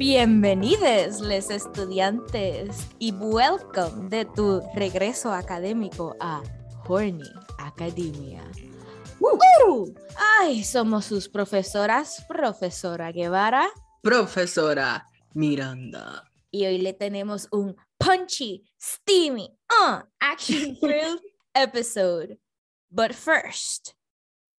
Bienvenidos, les estudiantes, y welcome de tu regreso académico a Horny Academia. ¡Uh! Ay, somos sus profesoras, profesora Guevara. Profesora Miranda. Y hoy le tenemos un punchy, steamy, uh, action-filled episode. But first,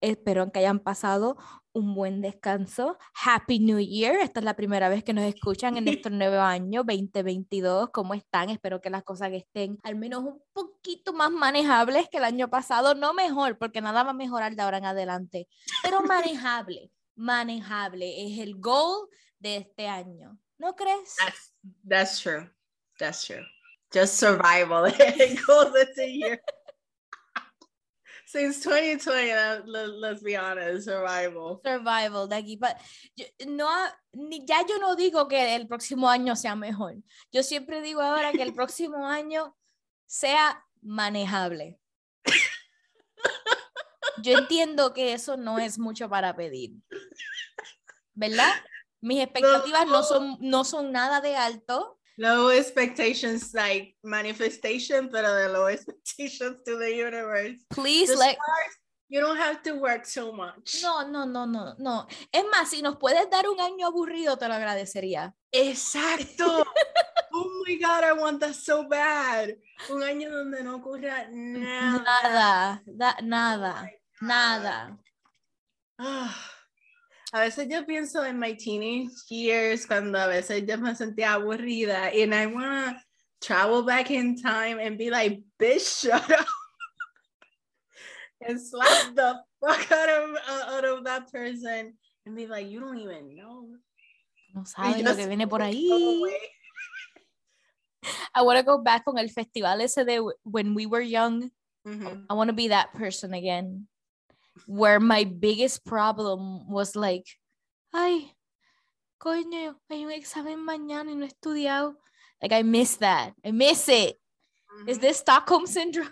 espero que hayan pasado un buen descanso. Happy New Year. Esta es la primera vez que nos escuchan en nuestro nuevo año 2022. ¿Cómo están? Espero que las cosas estén al menos un poquito más manejables que el año pasado. No mejor, porque nada va a mejorar de ahora en adelante, pero manejable. manejable es el goal de este año. ¿No crees? That's, that's true. That's true. Just survival. goal de este year. Since 2020, let, let's be honest, survival. Survival, de aquí. But, no, ya yo no digo que el próximo año sea mejor. Yo siempre digo ahora que el próximo año sea manejable. Yo entiendo que eso no es mucho para pedir. ¿Verdad? Mis expectativas no son, no son nada de alto. Low expectations like manifestation, pero the low expectations to the universe. Please the let stars, you don't have to work so much. No, no, no, no, no. Es más, si nos puedes dar un año aburrido, te lo agradecería. Exacto. oh my God, I want that so bad. Un año donde no ocurra nada. Nada, da, nada, oh nada. A veces yo pienso en my teenage years cuando a veces yo me sentía aburrida and I want to travel back in time and be like, bitch, shut up. and slap the fuck out of, uh, out of that person and be like, you don't even know. No sabes lo que viene por ahí. I want to go back on el festival ese de when we were young. Mm -hmm. I want to be that person again where my biggest problem was like, ay, coño, hay un examen mañana y no he estudiado. Like, I miss that. I miss it. Is this Stockholm syndrome?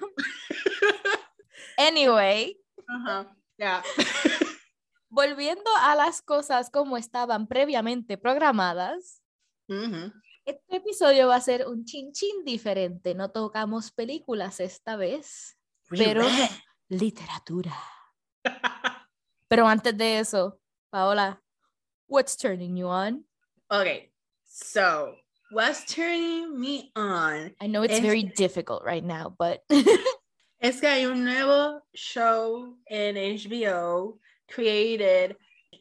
anyway. Yeah. volviendo a las cosas como estaban previamente programadas, este episodio va a ser un chin chin diferente. No tocamos películas esta vez, pero literatura. Pero antes de eso, Paola, what's turning you on? Okay, so what's turning me on? I know it's es very difficult right now, but es que hay un nuevo show en HBO created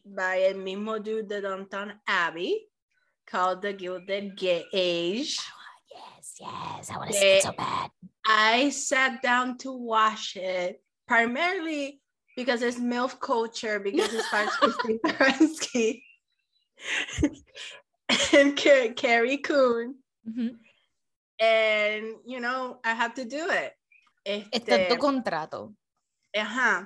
by el mismo dude de Downton Abbey called The Gilded Age. Oh, yes, yes, I want to see it so bad. I sat down to watch it primarily because it's MILF culture, because it's stars Christine Baranski and Car- Carrie Coon. Mm-hmm. And, you know, I have to do it. Este, tu contrato. Uh-huh.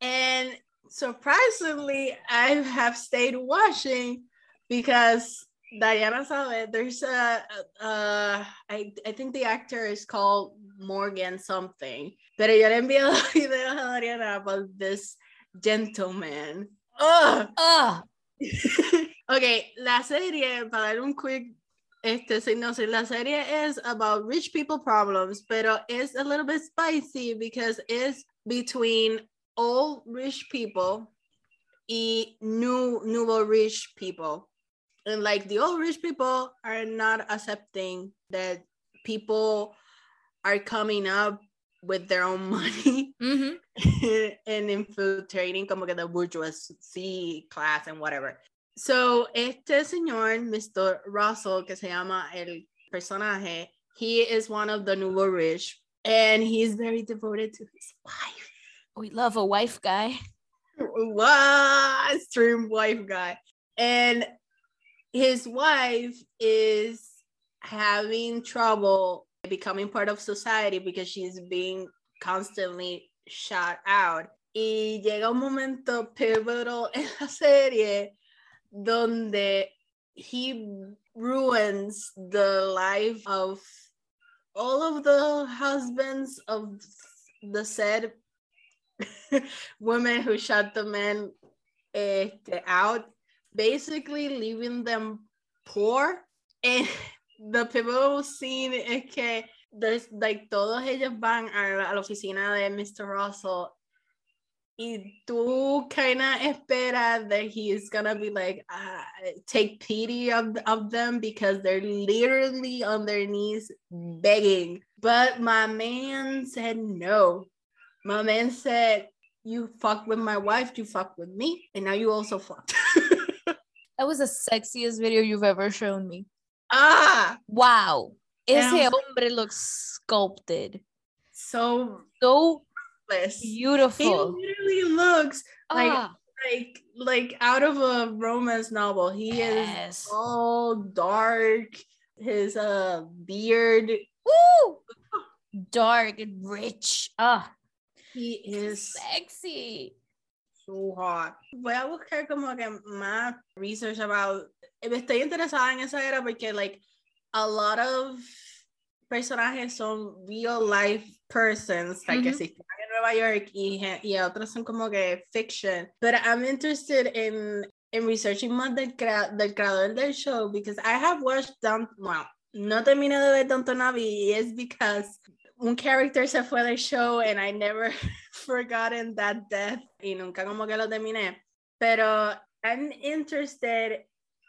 And surprisingly, I have stayed watching because Diana saw it. there's a, uh, I, I think the actor is called Morgan something. Pero yo le envié los videos a Diana about this gentleman. Ugh. Ugh. ok, la serie, para dar un quick este sinopsis, la serie is about rich people problems, pero it's a little bit spicy because it's between old rich people y new nouveau rich people. And like the old rich people are not accepting that people are coming up with their own money mm-hmm. and infiltrating como que the bourgeoisie class and whatever. So, este señor, Mr. Russell, que se llama el personaje, he is one of the nouveau rich and he's very devoted to his wife. We love a wife guy. Wow, extreme wife guy. And his wife is having trouble becoming part of society because she's being constantly shot out. Y llega un momento pivotal en la serie donde he ruins the life of all of the husbands of the said women who shot the men este, out, basically leaving them poor. And the pivotal scene es que there's like todos ellos van a la, a la oficina de Mr. Russell y tú kind of esperas that he's gonna be like uh, take pity of, of them because they're literally on their knees begging but my man said no my man said you fuck with my wife you fuck with me and now you also fucked That was the sexiest video you've ever shown me. ah Wow. Ese was hombre looks sculpted. so So Beautiful. he literally looks like Ah, like like out of a romance novel he is all dark his uh beard Woo! Dark and rich. Ah, he is sexy. So hot voy a buscar como que más research about estoy interesada en esa era porque like a lot of personajes son real life persons like que Ujú. existen en Nueva York y, y otros son como que fiction but I'm interested in in researching más del, crea- del creador del show because I have watched Down well no terminé de ver Downton Abbey y es because un character se fue del show and I never forgotten that death y nunca como que lo terminé pero I'm interested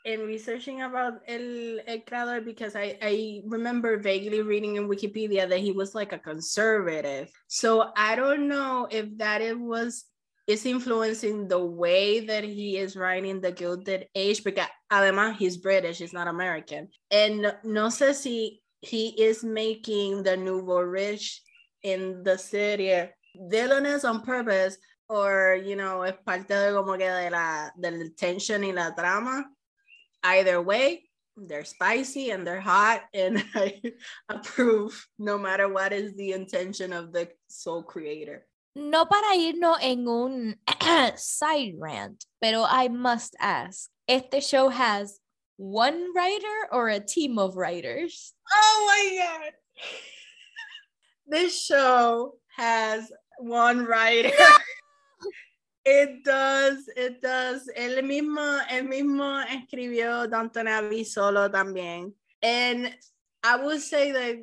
in researching about el, el creador because I, I remember vaguely reading in Wikipedia that he was like a conservative. So I don't know if that it was is influencing the way that he is writing the Gilded Age because además he's British, he's not American. And no sé si he is making the nouveau rich in the city. villainous on purpose or you know es parte de como que de la del tension y la trama either way they're spicy and they're hot and i approve no matter what is the intention of the soul creator No para irnos en un side rant, pero I must ask, ¿este show has one writer or a team of writers? oh my god this show has one writer It does, it does. Él mismo, él mismo escribió Downton Abbey solo también. And I would say that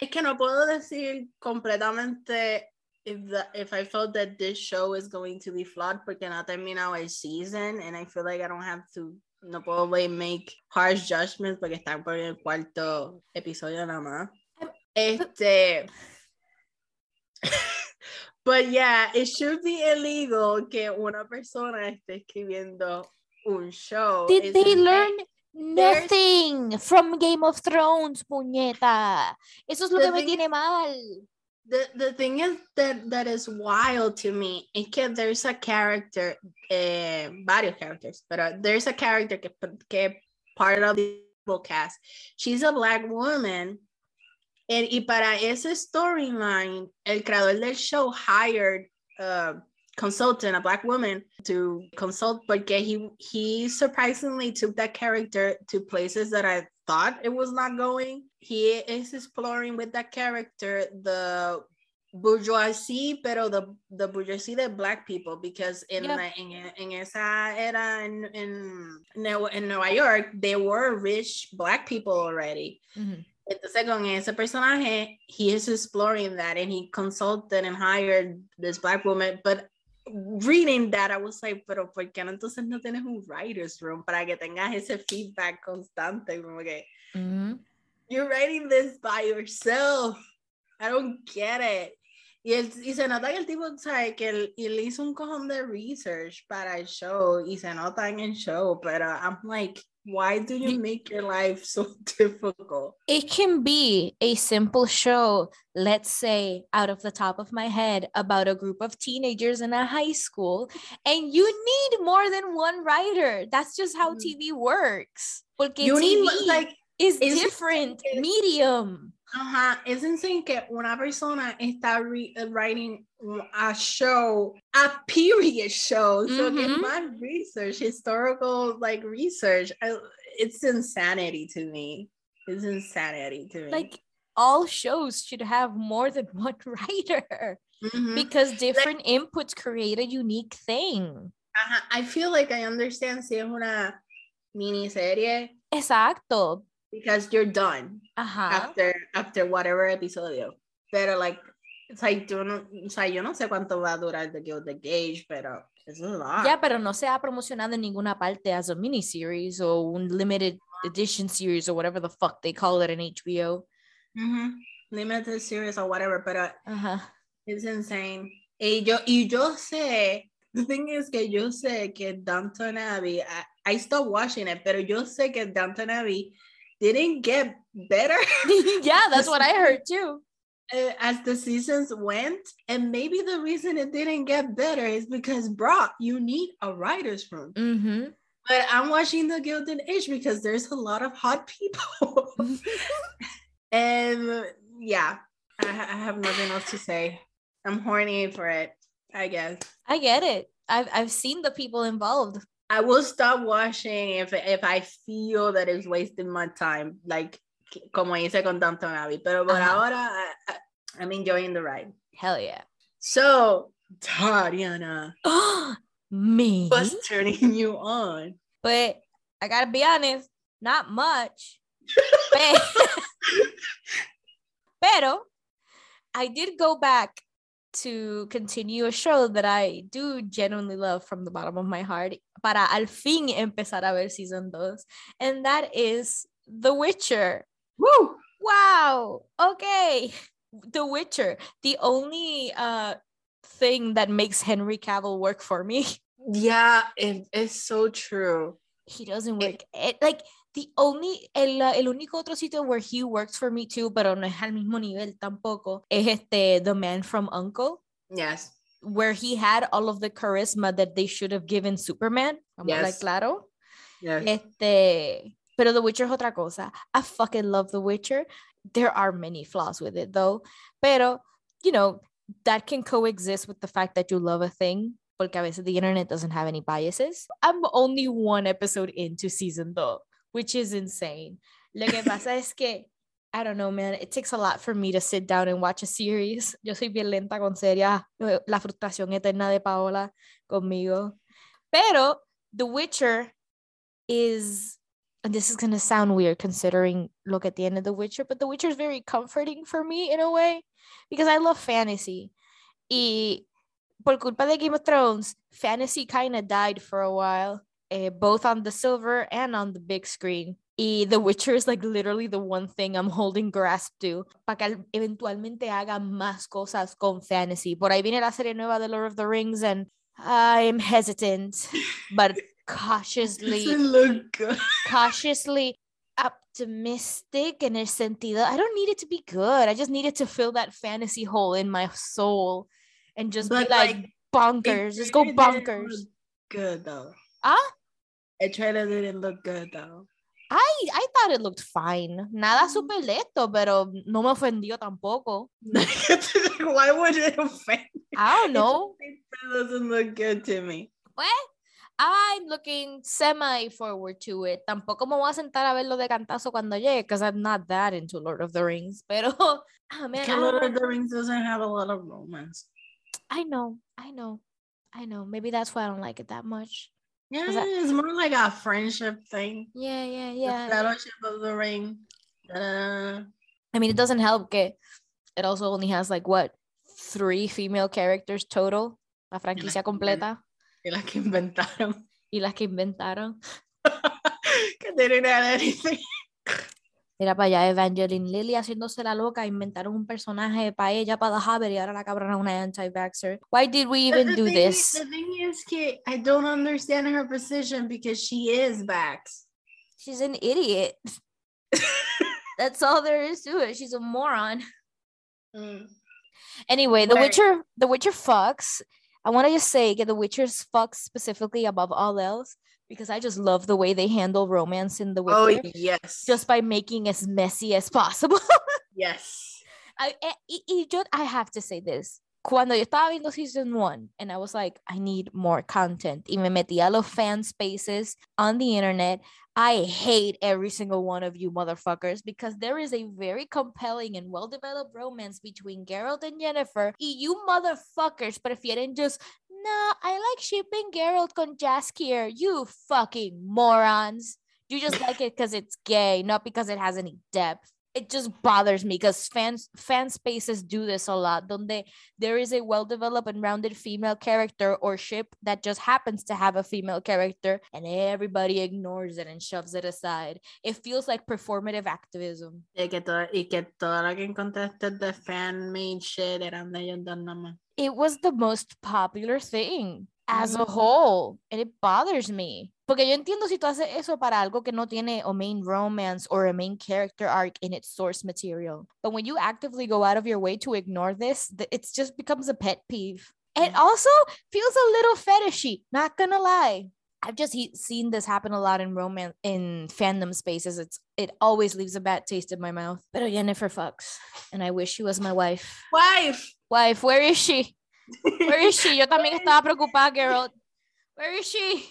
es que no puedo decir completamente if the, if I felt that this show is going to be flawed porque no ha terminado el season and I feel like I don't have to no puedo make harsh judgments porque están por el cuarto episodio nada más. Este But yeah, it should be illegal que una persona esté escribiendo un show. Did It's they learn nothing from Game of Thrones, puñeta? Eso es lo que me tiene mal. The, the thing is that that is wild to me es que there's a character, eh, varios characters, but there's a character que, que part of the cast. She's a black woman. And, y para ese storyline, el creador del show hired a consultant, a black woman, to consult porque he, he surprisingly took that character to places that I thought it was not going. He is exploring with that character the bourgeoisie, pero the, the bourgeoisie de black people, because in, Yeah. la- en, en esa era in, Neu- en Nueva York, there were rich black people already. Ujú. Entonces con ese personaje, he is exploring that and he consulted and hired this black woman, but reading that, I was like, pero ¿por qué no entonces no tienes un writer's room para que tengas ese feedback constante? Como que, Ujú. you're writing this by yourself. I don't get it. Y, él, y se nota que el tipo, sabe que él, él hizo un cojón de research para el show y se nota en el show, pero I'm like, why do you make your life so difficult? It can be a simple show, let's say, out of the top of my head, about a group of teenagers in a high school, and you need more than one writer. That's just how Mhm. TV works. Porque You TV need, like, is different medium. Ajá, es insane que una persona está re- writing a show, a period show, so que es Mhm. más research, historical like research. I- it's insanity to me. It's insanity to me. Like all shows should have more than one writer Mhm. because different inputs create a unique thing. Ajá, I feel like I understand si es una miniserie Exacto. Because you're done Ajá. after after whatever episodio. Pero like it's like yo no, o sea, yo no sé cuánto va a durar The Gilded Age, pero es a lot. Ya, pero no se ha promocionado en ninguna parte as a miniseries o un limited edition series or whatever the fuck they call it in HBO. Mhm. Limited series or whatever, pero Ajá. it's insane. Y yo, y yo sé, the thing is que yo sé que Downton Abbey, I, I stopped watching it, pero yo sé que Downton Abbey didn't get better yeah, that's what I heard too. uh, as the seasons went. And maybe the reason it didn't get better is because, bro, you need a writer's room. Mm-hmm. But I'm watching The Gilded Age because there's a lot of hot people. and yeah, I, ha- I have nothing else to say. I'm horny for it, I guess. I get it. I've I've seen the people involved. I will stop watching if if I feel that it's wasting my time, like como hice con Downton Abbey. Pero por Ajá. ahora, I, I- I'm enjoying the ride. Hell yeah. So, Tariana, Me. what's turning you on? But I gotta be honest, not much. Pe- Pero I did go back to continue a show that I do genuinely love from the bottom of my heart para al fin empezar a ver season 2 and that is The Witcher. Woo! Wow. Okay. The Witcher. The only uh thing that makes Henry Cavill work for me. Yeah, it's so true. He doesn't work. It, like the only el, el único otro sitio where he works for me too, pero no es al mismo nivel tampoco, es este The Man from U.N.C.L.E., Yes. where he had all of the charisma that they should have given Superman. Vamos Yes. claro. Yes. Este, pero The Witcher es otra cosa. I fucking love The Witcher. There are many flaws with it though. Pero, you know, that can coexist with the fact that you love a thing. Porque a veces the internet doesn't have any biases. I'm only one episode into season two, which is insane. Lo que pasa es que, I don't know, man, it takes a lot for me to sit down and watch a series. Yo soy bien lenta con series. La frustración eterna de Paola conmigo. Pero The Witcher is and this is gonna sound weird considering lo que tiene The Witcher, but The Witcher is very comforting for me in a way because I love fantasy. Y por culpa de Game of Thrones, fantasy kind of died for a while, eh, both on the silver and on the big screen. Y The Witcher is like literally the one thing I'm holding grasp to para que al- eventualmente haga más cosas con fantasy. Por ahí viene la serie nueva de Lord of the Rings and I'm hesitant, but cautiously Doesn't look good. cautiously optimistic in el sentido I don't need it to be good. I just need it to fill that fantasy hole in my soul and just But, be like, like, bonkers. Just go bonkers. Good though. Ah, The trailer didn't look good though. I I thought it looked fine. Nada Mm. super leto, pero no me ofendió tampoco. Why would it offend? I don't know. It doesn't look good to me. Well, I'm looking semi forward to it. Tampoco me voy a sentar a verlo de cantazo cuando llegue, because I'm not that into Lord of the Rings. Pero, ah, man, Lord of the Rings doesn't have a lot of romance. I know, I know, I know. Maybe that's why I don't like it that much. Yeah, that- it's more like a friendship thing. Yeah, yeah, The yeah. Fellowship of the Ring. Da-da-da. I mean, it doesn't help que it also only has like what three female characters total, la franquicia completa Y las que inventaron. y las que inventaron. que they didn't add anything. Mira para allá Evangeline Lilly haciéndose la loca, inventaron un personaje para ella, para Hobbit y ahora la cabrona es una anti-vaxxer. Why did we even do thing this? Is, the thing is, Kate, I don't understand her position because she is Vax. She's an idiot. That's all there is to it. She's a moron. Mm. Anyway, The Right. Witcher, The Witcher fucks. I want to just say, get The Witcher's fucks specifically above all else because I just love the way they handle romance in The Oh yes, just by making as messy as possible. yes. I, eh, y, y yo, I have to say this. Cuando yo estaba viendo season one, and I was like, I need more content, y me metí a los fan spaces on the internet, I hate every single one of you motherfuckers because there is a very compelling and well developed romance between Geralt and Yennefer. Y you motherfuckers prefieren just, no, I like shipping Geralt con Jaskier. You fucking morons. You just like it because it's gay, not because it has any depth. It just bothers me because fans fan spaces do this a lot. Donde there is a well-developed and rounded female character or ship that just happens to have a female character, and everybody ignores it and shoves it aside. It feels like performative activism. Y que todo, y que todo lo que encontraste de fan-made shit eran de ellos dos nada más. It was the most popular thing as a whole, and it bothers me. Porque yo entiendo si tú haces eso para algo que no tiene a main romance or a main character arc in its source material. But when you actively go out of your way to ignore this, it just becomes a pet peeve. It also feels a little fetishy, not gonna lie. I've just he- seen this happen a lot in romance in fandom spaces. It's it always leaves a bad taste in my mouth. Pero Yennefer fucks, and I wish she was my wife. Wife! Wife, where is she? Where is she? Yo también estaba preocupada, girl. Where is she?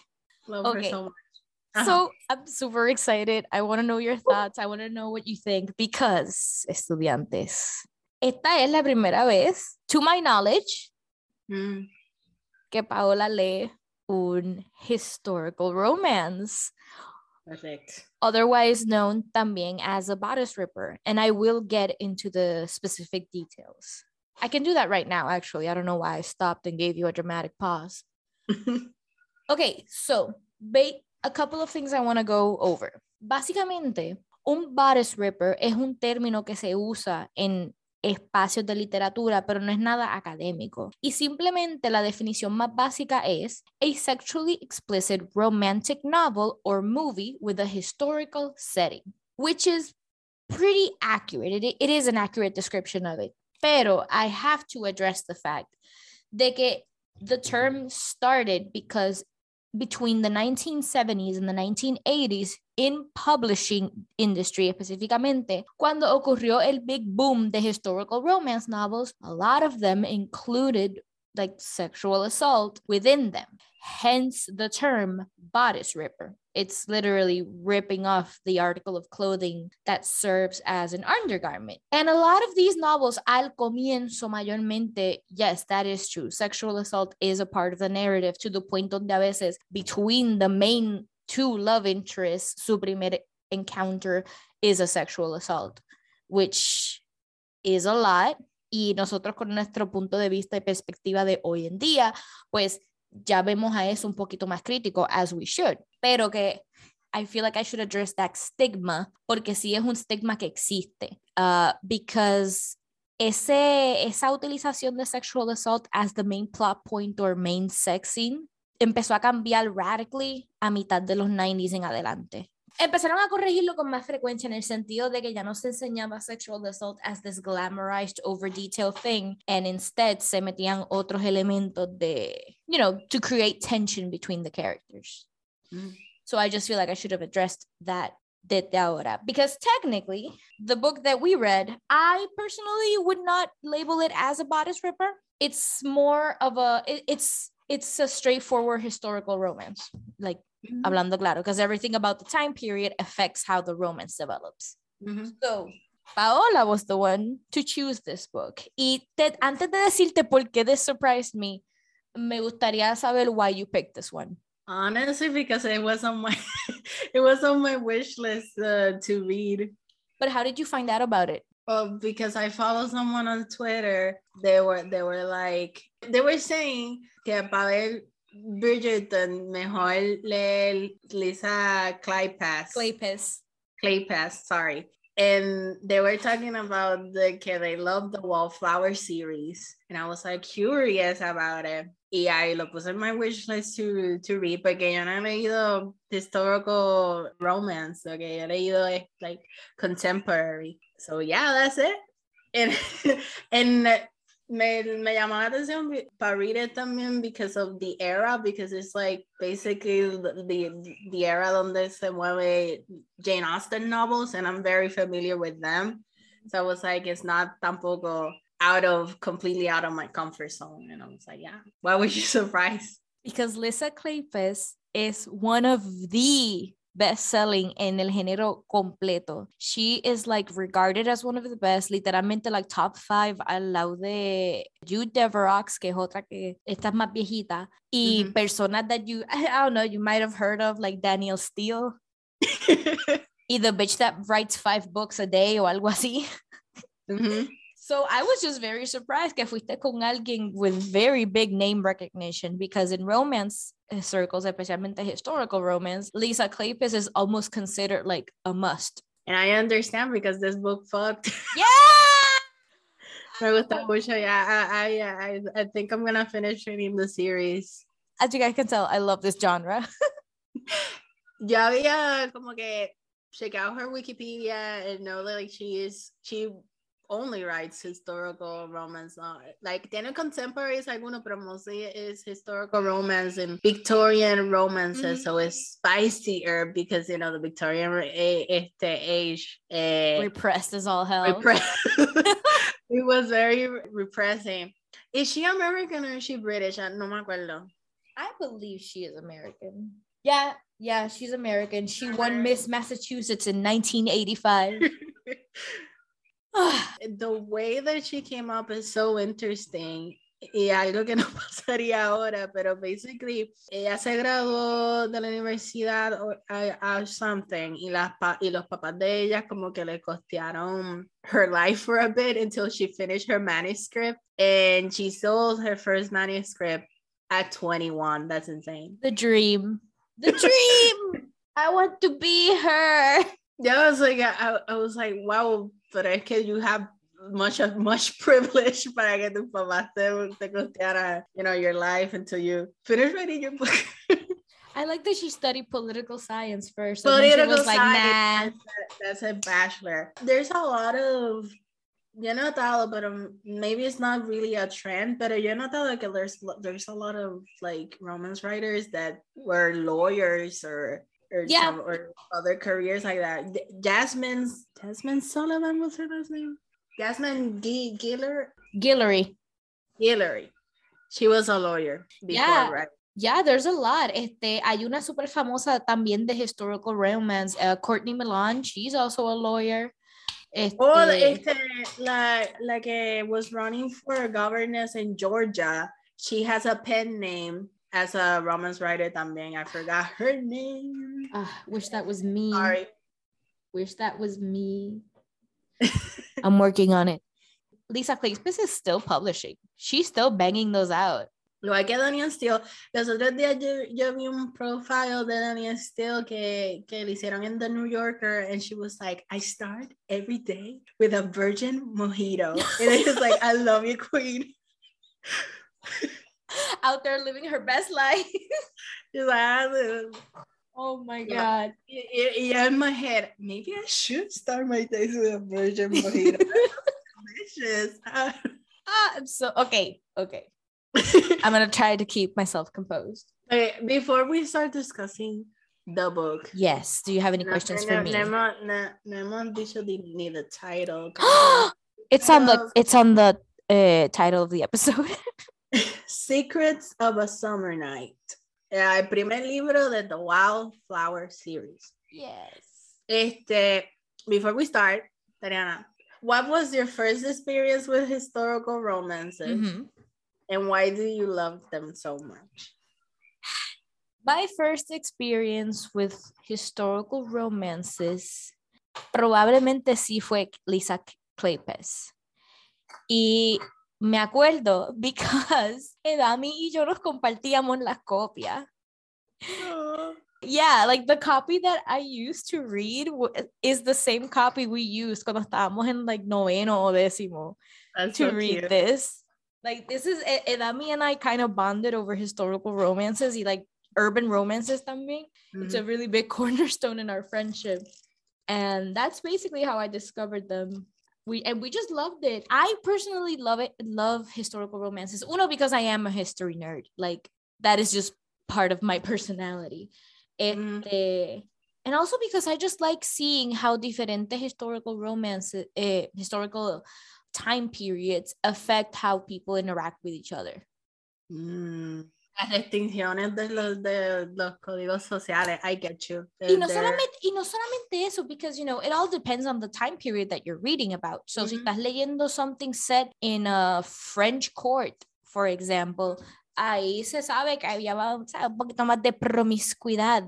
Love her Okay. so much. Ajá. So I'm super excited. I want to know your thoughts. I want to know what you think because, estudiantes, esta es la primera vez, to my knowledge, Mm. que Paola lee un historical romance, Perfect. otherwise known también as a bodice ripper. And I will get into the specific details. I can do that right now, actually. I don't know why I stopped and gave you a dramatic pause. Okay, so ba- a couple of things I want to go over. Básicamente, un bodice ripper es un término que se usa en espacios de literatura, pero no es nada académico. Y simplemente la definición más básica es a sexually explicit romantic novel or movie with a historical setting, which is pretty accurate. It, it is an accurate description of it. Pero I have to address the fact de que the term started because between the 1970s and the 1980s in publishing industry específicamente cuando ocurrió el big boom de historical romance novels a lot of them included like sexual assault within them hence the term bodice ripper it's literally ripping off the article of clothing that serves as an undergarment. And a lot of these novels, al comienzo mayormente, yes, that is true. Sexual assault is a part of the narrative to the point donde a veces between the main two love interests, su primer encounter is a sexual assault, which is a lot. Y nosotros con nuestro punto de vista y perspectiva de hoy en día, pues ya vemos a eso un poquito más crítico, as we should. Pero que I feel like I should address that stigma, porque sí es un stigma que existe. Uh, because ese, esa utilización de sexual assault as the main plot point or main sex scene empezó a cambiar radically a mitad de los 90s en adelante. Empezaron a corregirlo con más frecuencia en el sentido de que ya no se enseñaba sexual assault as this glamorized, over detailed thing, and instead se metían otros elementos de, you know, to create tension between the characters. Mm. So I just feel like I should have addressed that desde ahora. Because technically, the book that we read, I personally would not label it as a bodice ripper. It's more of a, it- it's, it's a straightforward historical romance. Like, Mhm. hablando claro, because everything about the time period affects how the romance develops. Mhm. So, Paola was the one to choose this book. Y te- antes de decirte por qué this surprised me, me gustaría saber why you picked this one. Honestly, because it was on my it was on my wish list uh, to read. But how did you find out about it? Well, because I follow someone on Twitter, they were they were like they were saying que para ver Bridgerton mejor leer Lisa Kleypas. Claypiss. Claypass, sorry. And they were talking about the que they love the Wallflower series. And I was like curious about it. Y ahí lo puse en my wish list to, to read porque yo no he leído historical romance. Okay, yo he leído eh, like contemporary. So yeah, that's it. And, and me, me llamó la atención para read it también because of the era, because it's like basically the, the, era donde se mueve Jane Austen novels, and I'm very familiar with them. So I was like, it's not tampoco out of completely out of my comfort zone. And I was like, yeah, why was you surprised? Because Lisa Kleypas is one of the best selling en el género completo. She is like regarded as one of the best, literalmente like top five al lado de Jude Deveraux, que es otra que esta es más viejita, y Ujú. personas that you, I don't know, you might have heard of like Danielle Steel. y the bitch that writes five books a day o algo así. Mhm. So I was just very surprised que fuiste con alguien with very big name recognition because in romance Eh, circles, especialmente historical romance, Lisa Kleypas is almost considered like a must. And I understand because this book fucked. Yeah! Me gusta mucho. Yeah, I, I, I, I think I'm gonna finish reading the series. As you guys can tell, I love this genre. Ya había como que check out her Wikipedia and know that like she is she only writes historical romance. Not like tiene contemporaries algunos, pero mostly is historical romance and Victorian romances. Mhm. So it's spicier because you know the Victorian eh, este age. Eh, Repressed as all hell. repre- it was very repressing. Is she American or is she British? Ah, No me acuerdo. I believe she is American. Yeah, yeah, she's American. She won Miss Massachusetts in 1985. the way that she came up is so interesting. Y algo que no pasaría ahora, pero basically ella se graduó de la universidad o a, a something y, las y los papás de ella como que le costearon her life for a bit until she finished her manuscript and she sold her first manuscript at 21. That's insane. the dream. The dream. I want to be her. Yeah, I was like, I, I was like, wow, pero es que you have much of much privilege para que tus papás te, te costearan, you know, your life until you finish writing your book. I like that she studied political science first. and then she Political like, science, nah. that's, a, that's a bachelor. There's a lot of, yo he notado, but um, maybe it's not really a trend, but yo he notado que there's, there's a lot of like romance writers that were lawyers or or, Yeah. some, or other careers like that. D- Jasmine's Jasmine Sullivan was her last name. Jasmine G- Giller Guillory. Guillory. She was a lawyer before, Yeah. right? Yeah, there's a lot. Este, hay una súper famosa también de historical romance. Uh, Courtney Milan, she's also a lawyer. Este, Oh, este, la, la que was running for governess in Georgia. She has a pen name as a romance writer también. I forgot her name. ah, wish that was me. Sorry. Wish that was me. I'm working on it. Lisa Kleypas is still publishing. She's still banging those out. Lo hay que Danielle Steel. Los otros días yo, yo vi un profile de Danielle Steel que, que le hicieron en The New Yorker and she was like, I start every day with a virgin mojito. And it was like, I love you, queen. Out there living her best life. She's like, "I- Oh my God. Y- y- y in my head, maybe I should start my days with a virgin mojito. Delicious. Ah, I'm so okay. Okay. I'm gonna try to keep myself composed. okay, before we start discussing the book, Yes. Do you have any no, questions no, for me? no, hemos- no, dicho ni, ni the title. it's on the it's on the uh, title of the episode. Secrets of a Summer Night. Eh, El primer libro de the Wallflower series. yes. Este, before we start, Tariana, what was your first experience with historical romances Mhm. and why do you love them so much? My first experience with historical romances probablemente sí fue Lisa Kleypas. Y me acuerdo because eh, Edami y yo nos compartíamos las copias. Ah. Yeah, like the copy that I used to read is the same copy we used cuando estábamos en like noveno o décimo That's to so read cute. this. Like this is eh, eh, Edami and I kind of bonded over historical romances y like urban romances también. It's a Mhm. really big cornerstone in our friendship. And that's basically how I discovered them. We and we just loved it. I personally love it, love historical romances. Uno, because I am a history nerd. Like that is just part of my personality. Mhm. Este, and also because I just like seeing how diferentes historical romance, eh, historical time periods affect how people interact with each other. Mm. Las distinciones de los, de los códigos sociales, I get you. y no solamente y no solamente eso because you know it all depends on the time period that you're reading about so si Ujú. estás leyendo something set in a French court for example ahí se sabe que había o sea, un poquito más de promiscuidad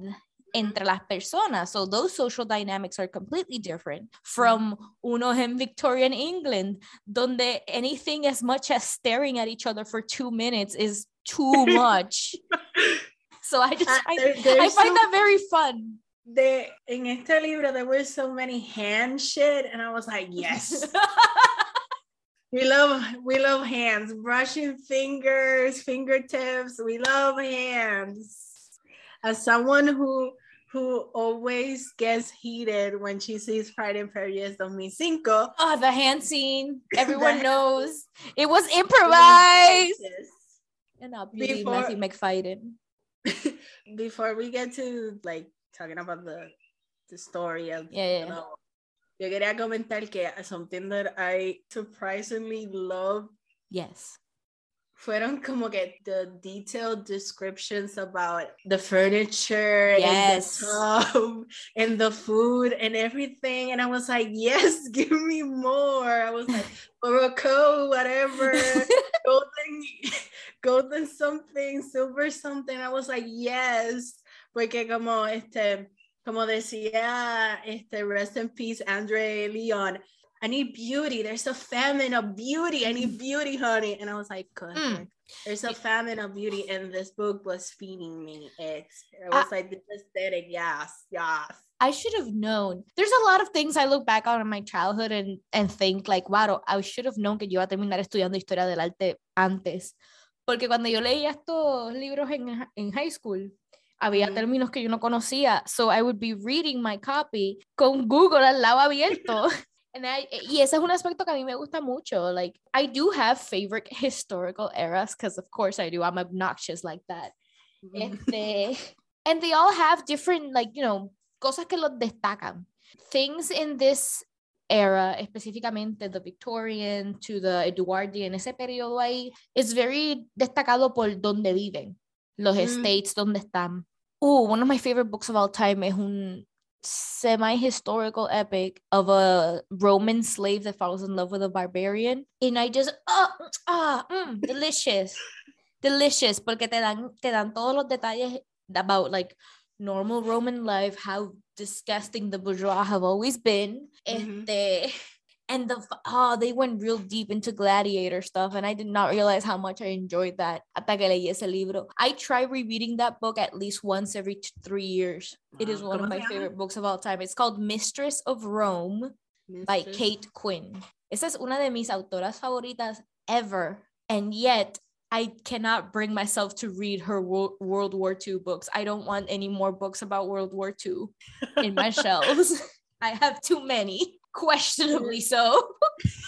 entre las personas. So those social dynamics are completely different from unos en Victorian England, donde anything as much as staring at each other for two minutes is too much. so I just, Uh, I, there- I find so- that very fun. De, en este libro there were so many hand shit and I was like, yes. we love we love hands, brushing fingers, fingertips. We love hands. As someone who who always gets heated when she sees Pride and Prejudice 2005. oh, the hand scene. Everyone knows. It was improvised. And now Beauty Before- Matthew Macfadyen. Before we get to like talking about the the story of Yeah, yeah. you know, yo quería comentar que something that I surprisingly love Yes. Fueron como que the detailed descriptions about the furniture Yes. and the tub and the food and everything. And I was like yes give me more. I was like Morocco whatever. Golden golden something silver something. I was like yes. Porque como este como decía este rest in peace Andre Leon I need beauty. There's a famine of beauty. I need beauty, honey. And I was like, good. Mm. There's a famine of beauty, and this book was feeding me it. It was like this aesthetic, yes, yes. I should have known. There's a lot of things I look back on in my childhood and, and think like, wow, I should have known que yo iba a terminar estudiando historia del arte antes. Porque cuando yo leía estos libros en, en high school, había términos que yo no conocía. So I would be reading my copy con Google al lado abierto. And I, y ese es un aspecto que a mí me gusta mucho. Like, I do have favorite historical eras because, of course, I do. I'm obnoxious like that. Este, and they all have different, like, you know, cosas que los destacan. Things in this era, específicamente the Victorian to the Edwardian, ese periodo ahí, es very destacado por donde viven, los Mm. estates donde están. Uh, one of my favorite books of all time es un semi-historical epic of a Roman slave that falls in love with a barbarian. And I just, ah, ah, mm, delicious. delicious porque te dan te dan todos los detalles about like normal Roman life, how disgusting the bourgeois have always been. Mhm. Este, and the oh, they went real deep into gladiator stuff, and I did not realize how much I enjoyed that. Hasta que leí ese libro. I try rereading that book at least once every t- three years. It is one of my favorite books of all time. It's called Mistress of Rome by Kate Quinn. Esa es una de mis autoras favoritas ever. And yet, I cannot bring myself to read her World War II books. I don't want any more books about World War II in my shelves. I have too many, questionably so.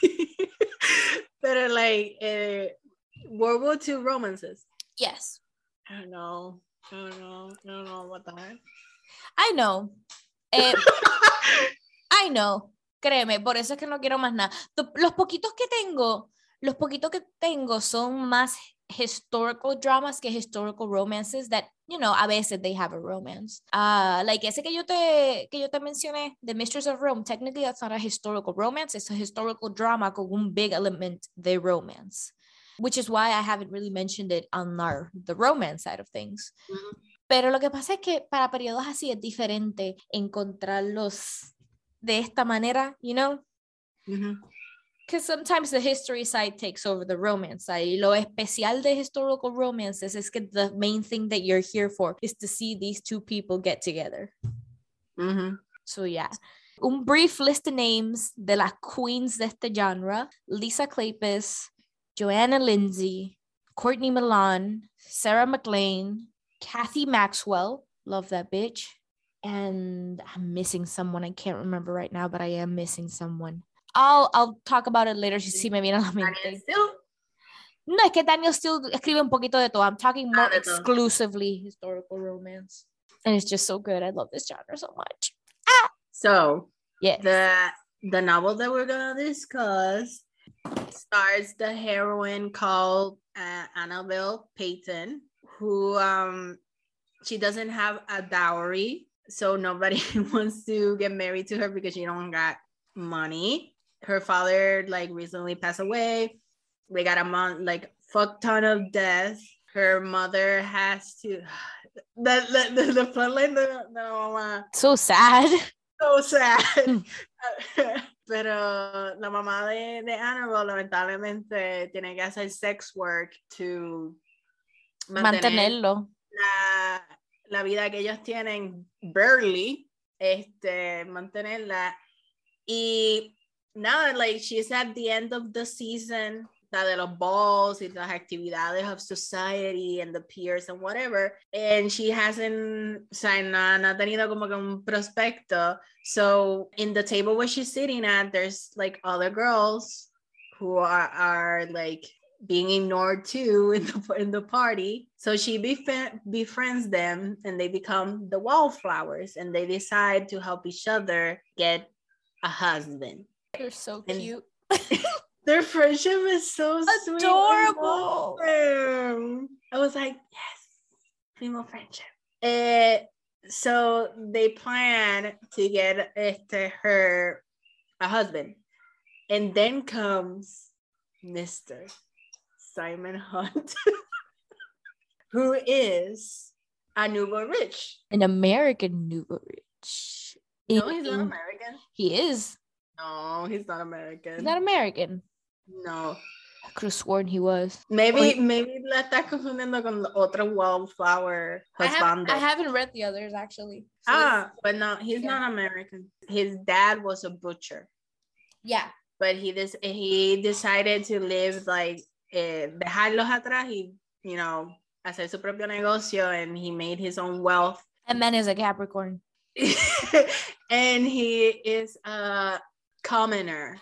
Pero like uh, World War II romances. Yes, I don't know. I don't know. I don't know what the heck. I know. Eh, I know. Créeme, por eso es que no quiero más nada. Los poquitos que tengo, los poquitos que tengo son más historical dramas que historical romances that, you know, a veces they have a romance. Ah, like ese que yo te que yo te mencioné, The Mistress of Rome, technically that's not a historical romance, it's a historical drama con un big element de romance. Which is why I haven't really mentioned it on our the romance side of things. Pero lo que pasa es que para periodos así es diferente encontrarlos de esta manera, you know? Mhm. Because sometimes the history side takes over the romance side. Lo especial de historical romances es que the main thing that you're here for is to see these two people get together. Mhm. So yeah. Un brief list of names de las queens de este genre. Lisa Kleypas, Johanna Lindsey, Courtney Milan, Sarah MacLean, Cathy Maxwell, love that bitch. And I'm missing someone. I can't remember right now, but I am missing someone. I'll I'll talk about it later si si me viene a la Daniel mente. No, es que Danielle Steel escribe un poquito de todo. I'm talking more Ah, todo. exclusively historical romance. And it's just so good. I love this genre so much. Ah! So Yeah. the the novel that we're gonna discuss stars the heroine called uh, Annabelle Peyton, who um she doesn't have a dowry, so nobody wants to get married to her because she don't got money. Her father like recently passed away. They got a month like fuck ton of death. Her mother has to the, the, the, the de, de la mamá. So sad. So sad. Pero la mamá de, de Annabelle lamentablemente tiene que hacer sex work to mantener Mantenerlo. la, la vida que ellos tienen barely, este, mantenerla. Y nada, like she's at the end of the season, la de los balls y las actividades of society and the peers and whatever. And she hasn't, o sea, no, ha tenido como que un prospecto. So in the table where she's sitting at, there's like other girls who are, are like being ignored too in the in the party. So she befri- befriends them and they become the wallflowers and they decide to help each other get a husband. They're so And- cute. Their friendship is so sweet Adorable. wholesome. I was like, yes, female friendship. Eh, so they plan to get este, her a husband. And then comes Mr. Simon Hunt, who is Anuba Rich. An American New Rich. No, he's not American. He is. No, he's not American. He's not American. no. I could have sworn he was. Maybe, Wait. maybe la estás confundiendo con la otra wallflower I, have, haven't read the others actually. So ah, but no, he's Yeah. not American. His dad was a butcher, yeah. but he des- he decided to live like eh, dejarlos atrás y you know hacer su propio negocio, and he made his own wealth. And then is a Capricorn. and he is a commoner.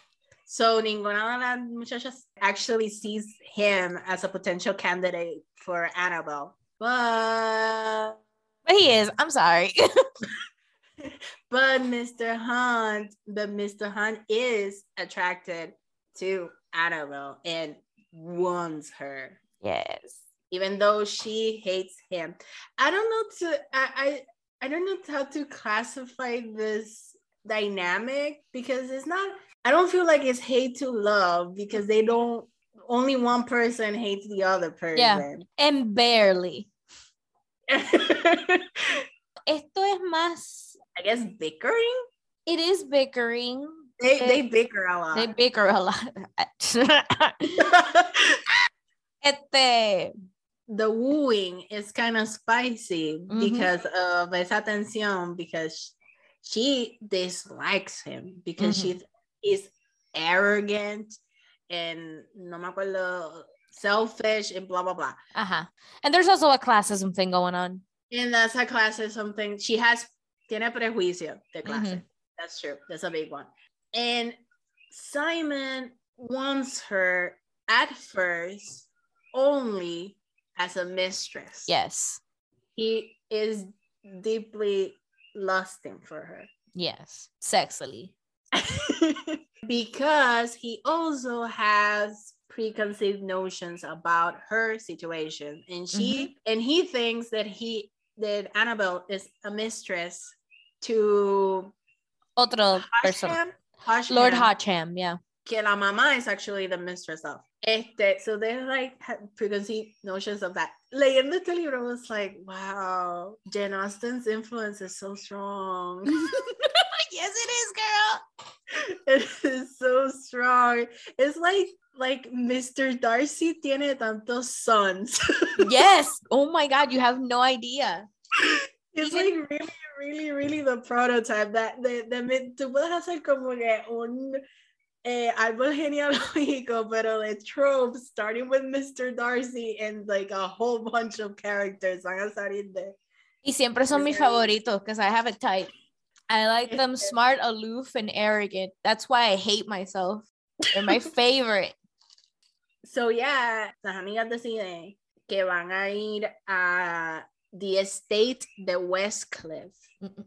So ninguna de las muchachas actually sees him as a potential candidate for Annabelle. But But he is. I'm sorry. but Mr. Hunt, but Mr. Hunt is attracted to Annabelle and wants her, yes. even though she hates him. I don't know to I I, I don't know how to classify this dynamic because it's not I don't feel like it's hate to love because they don't only one person hates the other person. Yeah. And barely. Esto es más. I guess bickering. It is bickering. They Eh, they bicker a lot. They bicker a lot. este. the wooing is kind of spicy Mhm. because of esa tensión because she dislikes him because Mhm. she is arrogant and no me acuerdo selfish and blah blah blah Uh-huh. And there's also a classism thing going on. and that's a class is something she has tiene prejuicio de clase Mhm. that's true that's a big one and Simon wants her at first only as a mistress Yes. he is deeply lusting for her Yes. sexually. because he also has preconceived notions about her situation and she mm-hmm. and he thinks that he that annabelle is a mistress to Otro person. Lord Hodgeham, yeah. Que la mamá is actually the mistress of este so they're like preconceived notions of that leyendo este libro was like wow Jane Austen's influence is so strong yes, it is, girl. it is so strong. It's like like Mr. Darcy tiene tantos sons. Yes. Oh my God, you have no idea. it's like really, really, really the prototype that the mi- tú puedes hacer como que un eh, árbol genealógico, pero de tropes, starting with Mr. Darcy and like a whole bunch of characters van a salir de. Y siempre son mis favoritos because I have a type. I like them smart, aloof, and arrogant. That's why I hate myself. They're my favorite. So yeah, las amigas deciden que van a ir a the estate de Westcliff. Mm-mm.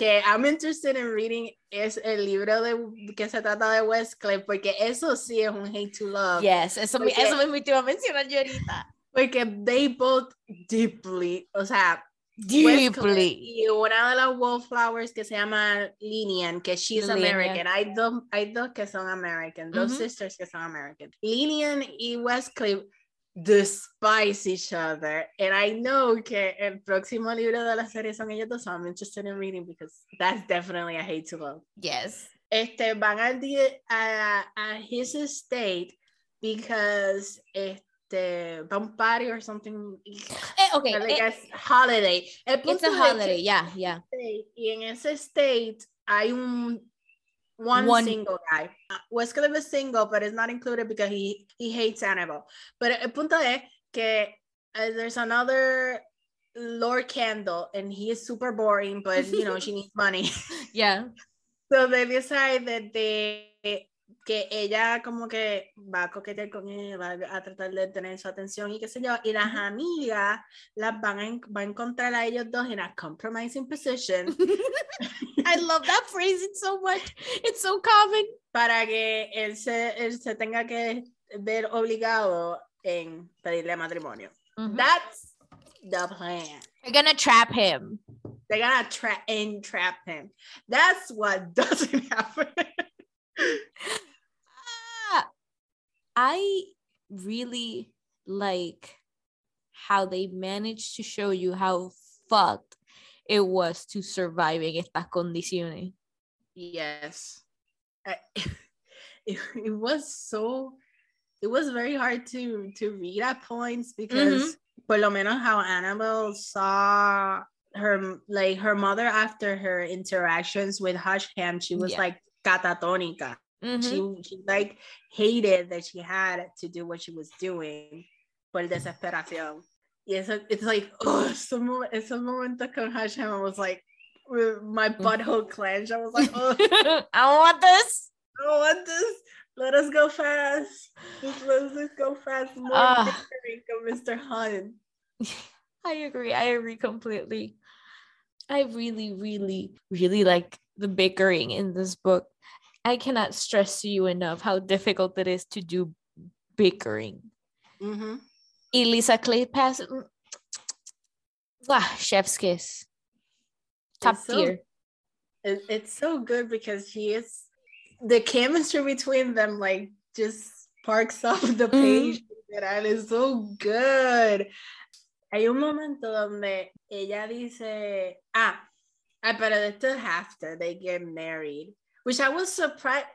Que I'm interested in reading es el libro de que se trata de Westcliff porque eso sí es un hate to love. Yes, eso, Porque- eso mismo te iba a mencionar yo ahorita. Porque they both deeply, o sea, Deeply. y una de las wallflowers que se llama Linian, que she's Linian. American. Hay dos, hay dos que son American, dos sisters que son American. Linian y Westcliff despise each other. And I know que el próximo libro de la serie son ellos dos, so I'm interested in reading because that's definitely a hate to love. Yes. Este, van al a, a his estate because este, va a un party or something. Eh, okay. like eh, a holiday. El it's a holiday. Yeah, yeah. y en ese state hay un one, One- single guy. Uh, Westcliff is single, but it's not included because he he hates Annabelle. But el punto es que uh, there's another Lord Kendall, and he is super boring, but you know she needs money. Yeah. So they decide that they que ella como que va a coquetear con él, va a tratar de tener su atención y qué sé yo, y las amigas las van a, va a encontrar a ellos dos en a compromising position I love that phrasing so much. It's so common. para que él se, él se tenga que ver obligado en pedirle matrimonio. Mhm. That's the plan. They're gonna trap him. They're gonna trap entrap him. That's what doesn't happen. Ah, I really like how they managed to show you how fucked it was to survive en estas condiciones. Yes. I, it, it was so it was very hard to to read at points because por lo menos how Annabelle saw her like her mother after her interactions with Hodgeham, she was Yeah. like catatónica. Mhm. She she like hated that she had to do what she was doing por desesperación. Y eso, it's like, oh, some moment, esos momentos con Hodgeham, I was like, uh, my butthole clenched. I was like, oh, I want this. I don't want this. Let us go fast. Just let's just go fast. More of Mr. Hunt. I agree. I agree completely. I really, really, really like the bickering in this book. I cannot stress to you enough how difficult it is to do bickering. Mm-hmm. Elisa Kleypas, mm, wow, chef's kiss, top It's so- tier. It, it's so good because she is the chemistry between them, like just sparks off the Mhm. page. literal, is so good. Hay un momento donde ella dice, ah, pero esto es after they get married, which I was surprised.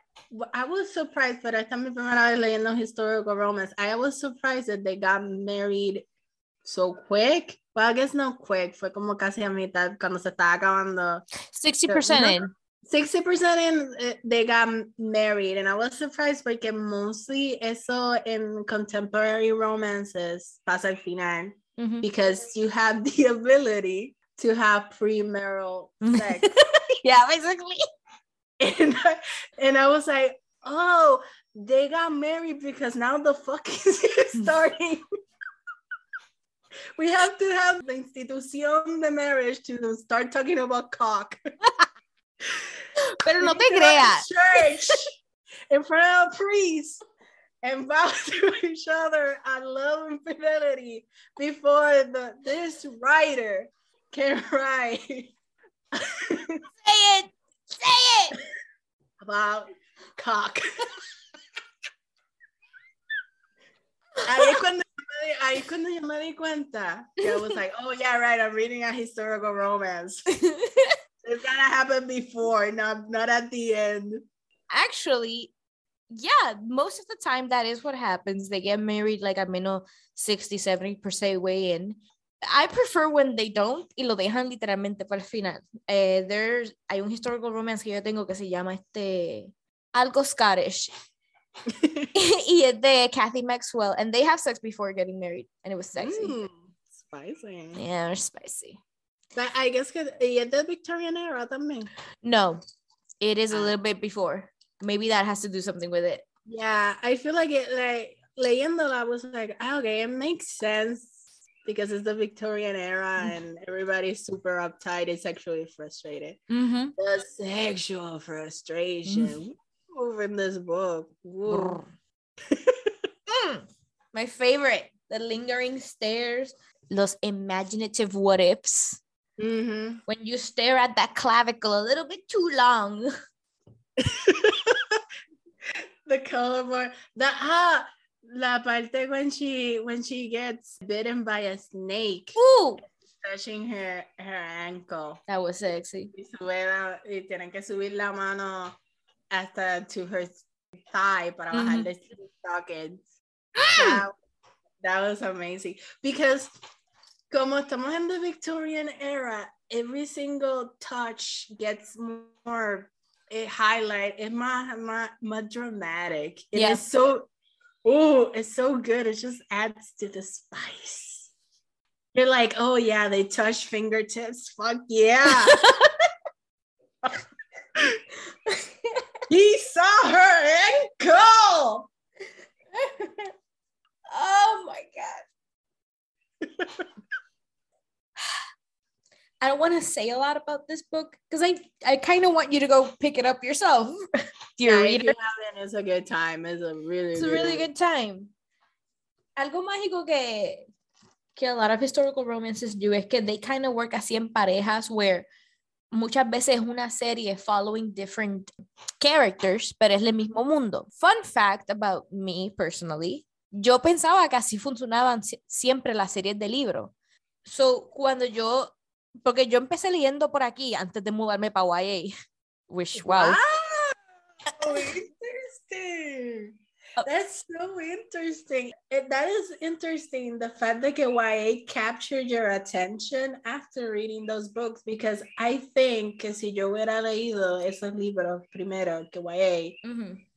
I was surprised, pero esta es mi primera vez leyendo historical romance. I was surprised that they got married so quick. Well, I guess not quick, fue como casi a mitad cuando se estaba acabando. 60% no- in. 60% in, eh, they got married, and I was surprised porque mostly eso in contemporary romances pasa al final Mhm. because you have the ability to have premarital sex. yeah, basically. and, I, and I was like, oh, they got married because now the fuck is starting. we have to have the institución de marriage to start talking about cock. Pero no te creas. Church in front of a priest and vow to each other on love and fidelity before the this writer can write Say it. Say it. about cock. Ahí cuando, me ahí cuando yo me di cuenta. I was like, oh yeah, right. I'm reading a historical romance. It's gonna happen before, not not at the end. Actually, yeah, most of the time that is what happens. They get married like a menos 60, 70% way in. I prefer when they don't y lo dejan literalmente para el final. Eh, there's, hay un historical romance que yo tengo que se llama este algo Scottish y es de Cathy Maxwell and they have sex before getting married and it was sexy. Mm, spicy. Yeah, spicy. But I guess que y es de Victorian era también. No, it is a Ah. little bit before. Maybe that has to do something with it. Yeah, I feel like it like leyéndola I was like, ah, okay, it makes sense because it's the Victorian era Mm. and everybody's super uptight and sexually frustrated. Mm-hmm. The sexual frustration Ooh, in this book. Mm, my favorite, the lingering stares, los imaginative what ifs. Mhm. When you stare at that clavicle a little bit too long. the color bar, the ah, La parte when she when she gets bitten by a snake, Ooh, touching her her ankle. that was sexy. Y, sube la- y tienen que subir la mano hasta to her thigh para Ujú. bajarle sus stockings. Ah! That, that was amazing because como estamos in the Victorian era, every single touch gets more it highlight it's más, más, más dramatic. It is Yeah. so oh, it's so good. It just adds to the spice. You're like, oh yeah, they touch fingertips. Fuck yeah. he saw her ankle. oh my god. I don't want to say a lot about this book because I, I kind of want you to go pick it up yourself. Dear Yeah, reader. you it's a good time. It's a really, It's a really good time. Algo mágico que, que a lot of historical romances do es que they kind of work así en parejas where muchas veces una serie following different characters, pero es el mismo mundo. Fun fact about me personally, yo pensaba que así funcionaban si- siempre las series de libro. So, cuando yo, porque yo empecé leyendo por aquí antes de mudarme para YA, which, wow. Wow, interesting. That's so interesting. And that is interesting. The fact that YA captured your attention after reading those books, because I think que si yo hubiera leído esos libros primero que YA.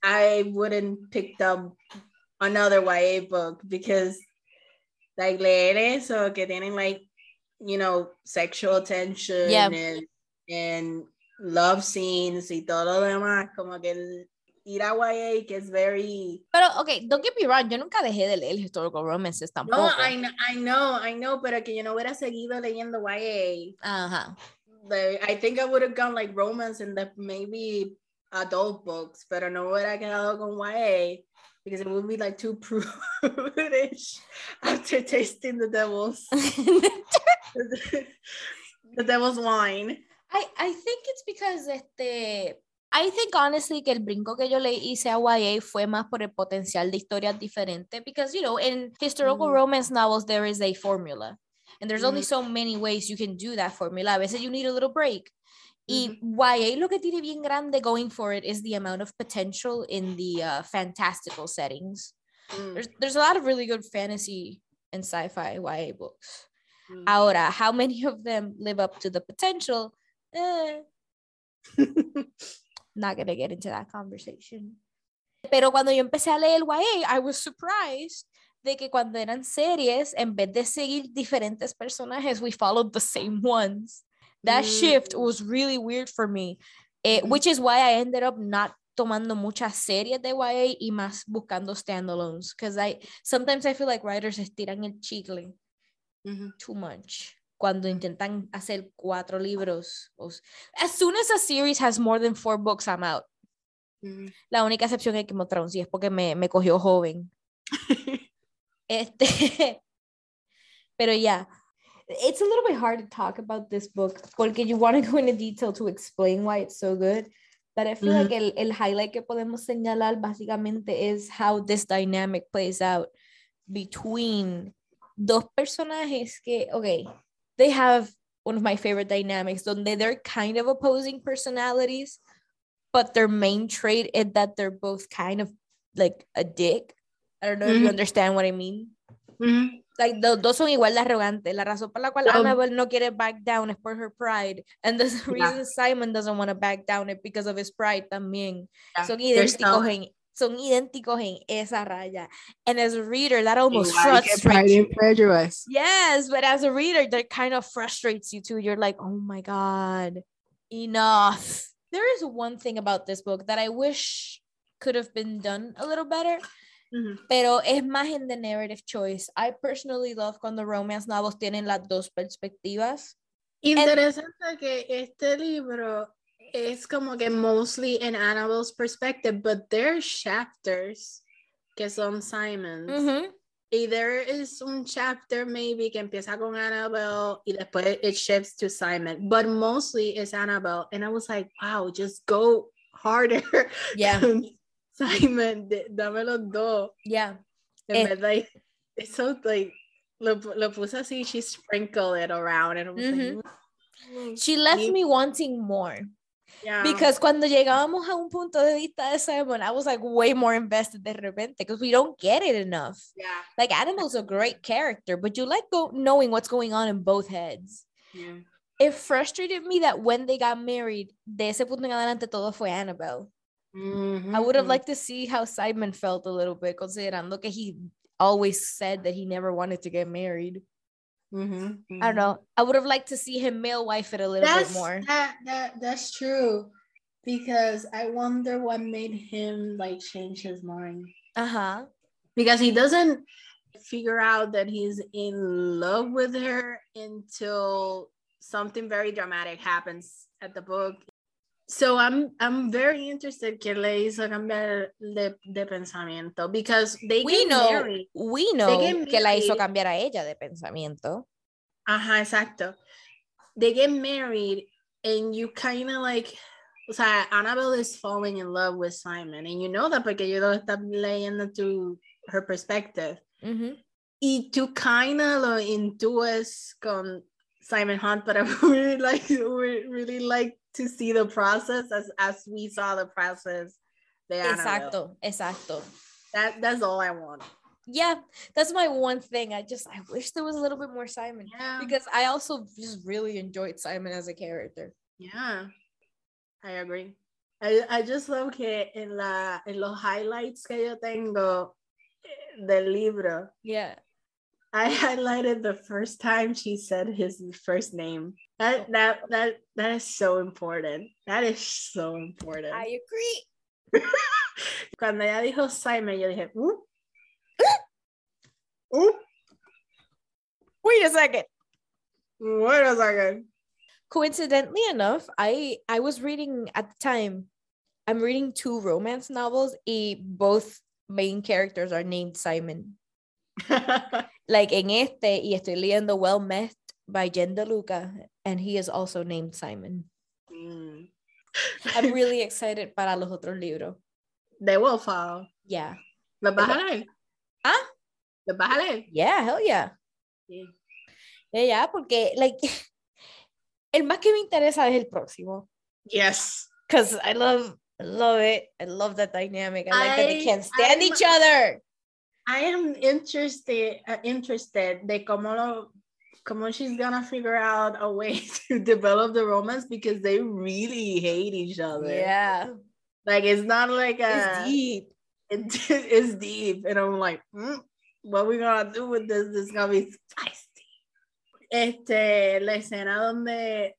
I wouldn't picked up another YA book because like leer eso que tienen like you know sexual tension Yeah. and and love scenes y todo lo demás como que el- ir a YA que es very Pero, ok, don't get me wrong, yo nunca dejé de leer historical romances tampoco. no I, kn- I know I know pero que yo no hubiera seguido leyendo YA Ajá. the, I think I would have gone like romance and the maybe adult books, pero no hubiera quedado con YA because it would be like too prudish after tasting the devil's the devil's wine. I, I think it's because este I think honestly que el brinco que yo le hice a YA fue más por el potencial de historias diferentes because you know in historical Mm. romance novels there is a formula and there's only Mm. so many ways you can do that formula a veces you need a little break y YA lo que tiene bien grande going for it is the amount of potential in the uh, fantastical settings Mm, there's there's a lot of really good fantasy and sci-fi YA books. Ahora how many of them live up to the potential eh, not gonna get into that conversation. Pero cuando yo empecé a leer YA, I was surprised de que cuando eran series, en vez de seguir diferentes personajes, we followed the same ones. That shift Mm. was really weird for me, eh, Mhm. which is why I ended up not tomando muchas series de YA y más buscando standalones, because I sometimes I feel like writers estiran el chicle Too much cuando intentan hacer cuatro libros. As soon as a series has more than four books, I'm out. Mhm. La única excepción es Game of Thrones y es porque me, me cogió joven. Este, pero yeah, it's a little bit hard to talk about this book porque you want to go into detail to explain why it's so good. But I feel like el, el highlight que podemos señalar básicamente es how this dynamic plays out between dos personajes que, okay, they have one of my favorite dynamics donde they're kind of opposing personalities, but their main trait is that they're both kind of like a dick. I don't know if you Mhm. understand what I mean. Mhm. Like, los dos son igual de arrogantes. La razón por la cual Um, Annabelle no quiere back down es por her pride. And the Yeah. reason Simon doesn't want to back down is because of his pride también. Yeah, Son idénticos, no- en, son idénticos en esa raya. And as a reader, that almost frustrates Pride you. Prejudice. Yes, but as a reader, that kind of frustrates you too. You're like, oh my God, enough. There is one thing about this book that I wish could have been done a little better, Mhm. pero es más en the narrative choice. I personally love cuando romance novels tienen las dos perspectivas. Interesante que este libro es como que mostly in Annabelle's perspective, but there's chapters que son Simon's. Ujú. Y there is un chapter maybe que empieza con Annabelle y después it shifts to Simon, but mostly it's Annabelle. And I was like, wow, just go harder. Yeah, Simon, dame los dos. yeah. En Eh. verdad, it's so like, lo, lo puse así, she sprinkled it around and it was like, mm, She left me wanting more. Yeah. Because cuando llegábamos a un punto de vista de Simon, I was like way more invested de repente because we don't get it enough. yeah, Like Annabelle's a great character, but you like go knowing what's going on in both heads. yeah. It frustrated me that when they got married, de ese punto en adelante todo fue Annabelle. I would have Mhm. liked to see how Simon felt a little bit, considerando que he always said that he never wanted to get married. Mhm, I don't know. I would have liked to see him male wife it a little That's bit more. that that that's true. Because I wonder what made him like change his mind. Uh huh. Because he doesn't figure out that he's in love with her until something very dramatic happens at the book. So I'm I'm very interested que le hizo cambiar de, de pensamiento because they We get know, married. we know que la hizo cambiar a ella de pensamiento. Ajá, exacto. They get married and you kind of like, o sea, Annabelle is falling in love with Simon and you know that porque yo lo está leyendo through her perspective. Ujú. Y tú kind of lo intuyes con Simon Hunt, but I really like, we really like to see the process as, as we saw the process Annabelle. Exacto, exacto. That, that's all I want. Yeah, that's my one thing. I just I wish there was a little bit more Simon Yeah. because I also just really enjoyed Simon as a character. Yeah, I agree. I, I just love que en, la, en los highlights que yo tengo eh, del libro, Yeah. I highlighted the first time she said his first name. That that that that is so important. That is so important. I agree. Cuando ella dijo Simon, yo dije, "Uh, uh, Wait a second. wait a second. Coincidentally enough, I I was reading at the time. I'm reading two romance novels. Y both main characters are named Simon. Like en este, y estoy leyendo Well Met by Jen DeLuca, and he is also named Simon. Mm. I'm really excited para los otros libros. They will fall. Yeah. ¿Los vas a leer? ¿Ah? ¿Los vas a leer? Yeah, hell yeah. Sí. Ya, ya, porque, like, el más que me interesa es el próximo. Yes. Because I love, I love it. I love that dynamic. I like that they can't stand I'm- each other. I am interested uh, interested de cómo lo cómo she's gonna figure out a way to develop the romance because they really hate each other. Yeah. Like it's not like a It's deep. it- it's deep. And I'm like, "Mm, what we gonna do with this? This is gonna be spicy. Este, la escena donde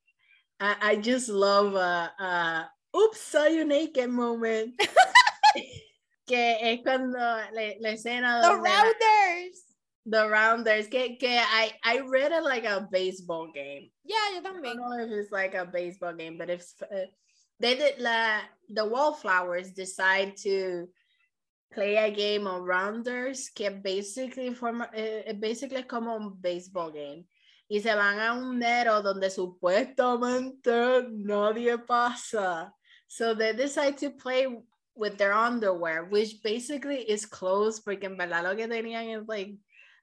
I, I just love a, a oops, saw you naked moment. que es cuando la, la escena The donde la- Rounders. the rounders que, que I, I read it like a baseball game. Yeah, yo también. I don't know if it's like a baseball game, but if uh, they did la, the wallflowers decide to play a game of rounders que basically forma eh, basically es como un baseball game y se van a un mero donde supuestamente nadie pasa. So they decide to play with their underwear, which basically is clothes, porque en verdad lo que tenían es like,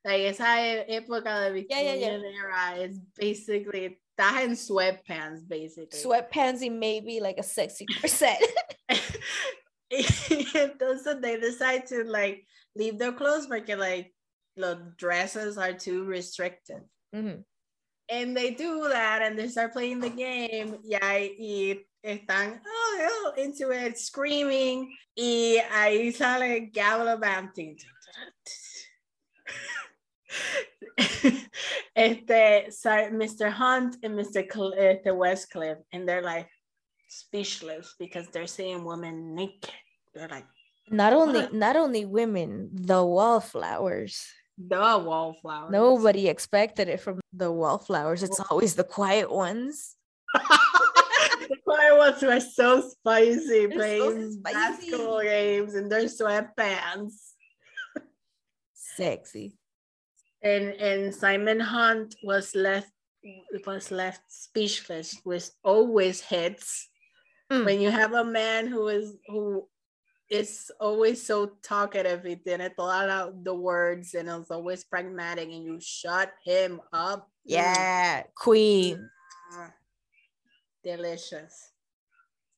like esa época de Yeah, yeah, yeah. Era is basically estás en sweatpants, basically. Sweatpants y maybe like a sexy percent. Entonces they decide to like leave their clothes porque like the dresses are too restricted. Mhm. And they do that and they start playing the game. Yeah, y están oh, oh, into it, screaming. Y ahí sale gallivanting. este, sorry, Mr. Hunt and Mr. Cl- este Westcliff, and they're like speechless because they're seeing women naked. They're like, Not only What? not only women, the wallflowers. the wallflowers. Nobody expected it from the wallflowers. It's always the quiet ones. ones were so spicy They're so playing spicy. basketball games in their sweatpants. Sexy. And and Simon Hunt was left was left speechless with always hits. Mm. When you have a man who is who is always so talkative y tiene out the words and is always pragmatic and you shut him up. Yeah, queen. Mm. Delicious.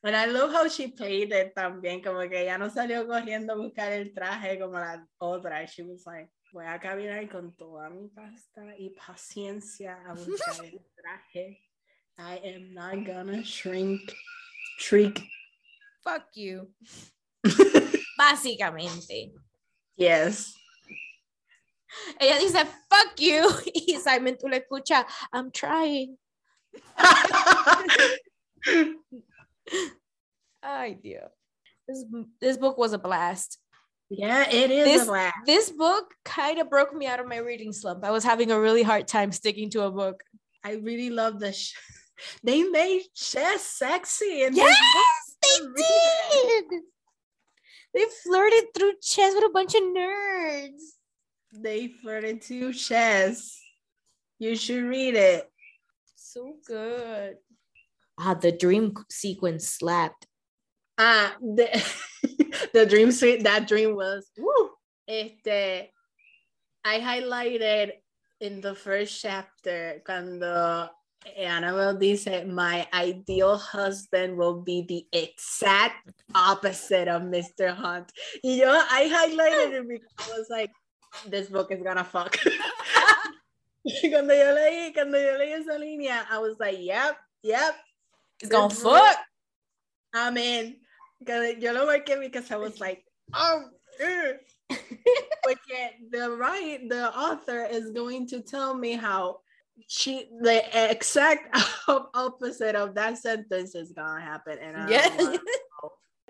And I love how she played it también, como que ella no salió corriendo a buscar el traje como la otra. She was like, voy a caminar con toda mi pasta y paciencia a buscar el traje. I am not gonna shrink, shriek. Fuck you. Básicamente. Yes. Ella dice, fuck you. Y Simon, tú le escuchas, I'm trying. Ay, Dios. This, this book was a blast. Yeah, it is This, a blast. this book kind of broke me out of my reading slump. I was having a really hard time sticking to a book. I really love the. Sh- they made chess sexy and Yes, they did. They flirted through chess with a bunch of nerds. They flirted to chess. You should read it. So good. Ah, the dream sequence slapped. Ah, the, the dream suite. That dream was. Woo, este, I highlighted in the first chapter cuando Annabelle dice, my ideal husband will be the exact opposite of Mr. Hunt. Y yo, I highlighted it because I was like, this book is gonna fuck. cuando yo leí, cuando yo leí esa línea, I was like, yep, yep, It's gonna fuck. Que Yo lo marqué because I was like, oh. Porque the right, the author is going to tell me how she, the exact opposite of that sentence is gonna happen. And I wanna.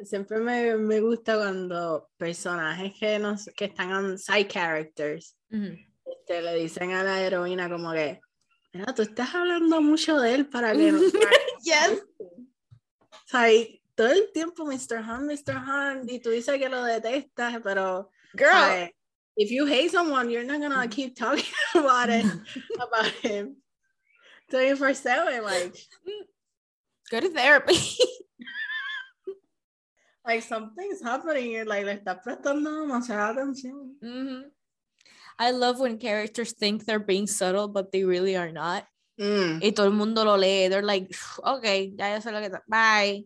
Siempre me, me gusta cuando personajes que, no, que están en side characters Mhm. Este, le dicen a la heroína como que, mira, tú estás hablando mucho de él para que no... Yes. O sea, todo el tiempo Mr. Hunt, Mr. Hunt, y tú dices que lo detestas, pero Girl. ay, if you hate someone, you're not gonna keep talking about it, about him 24-7, like, Go to therapy. like something's happening, you're like, le estás prestando demasiada atención. Mhm. I love when characters think they're being subtle, but they really are not. Mm. Y todo el mundo lo lee. They're like, okay, ya yo sé lo que está. Bye.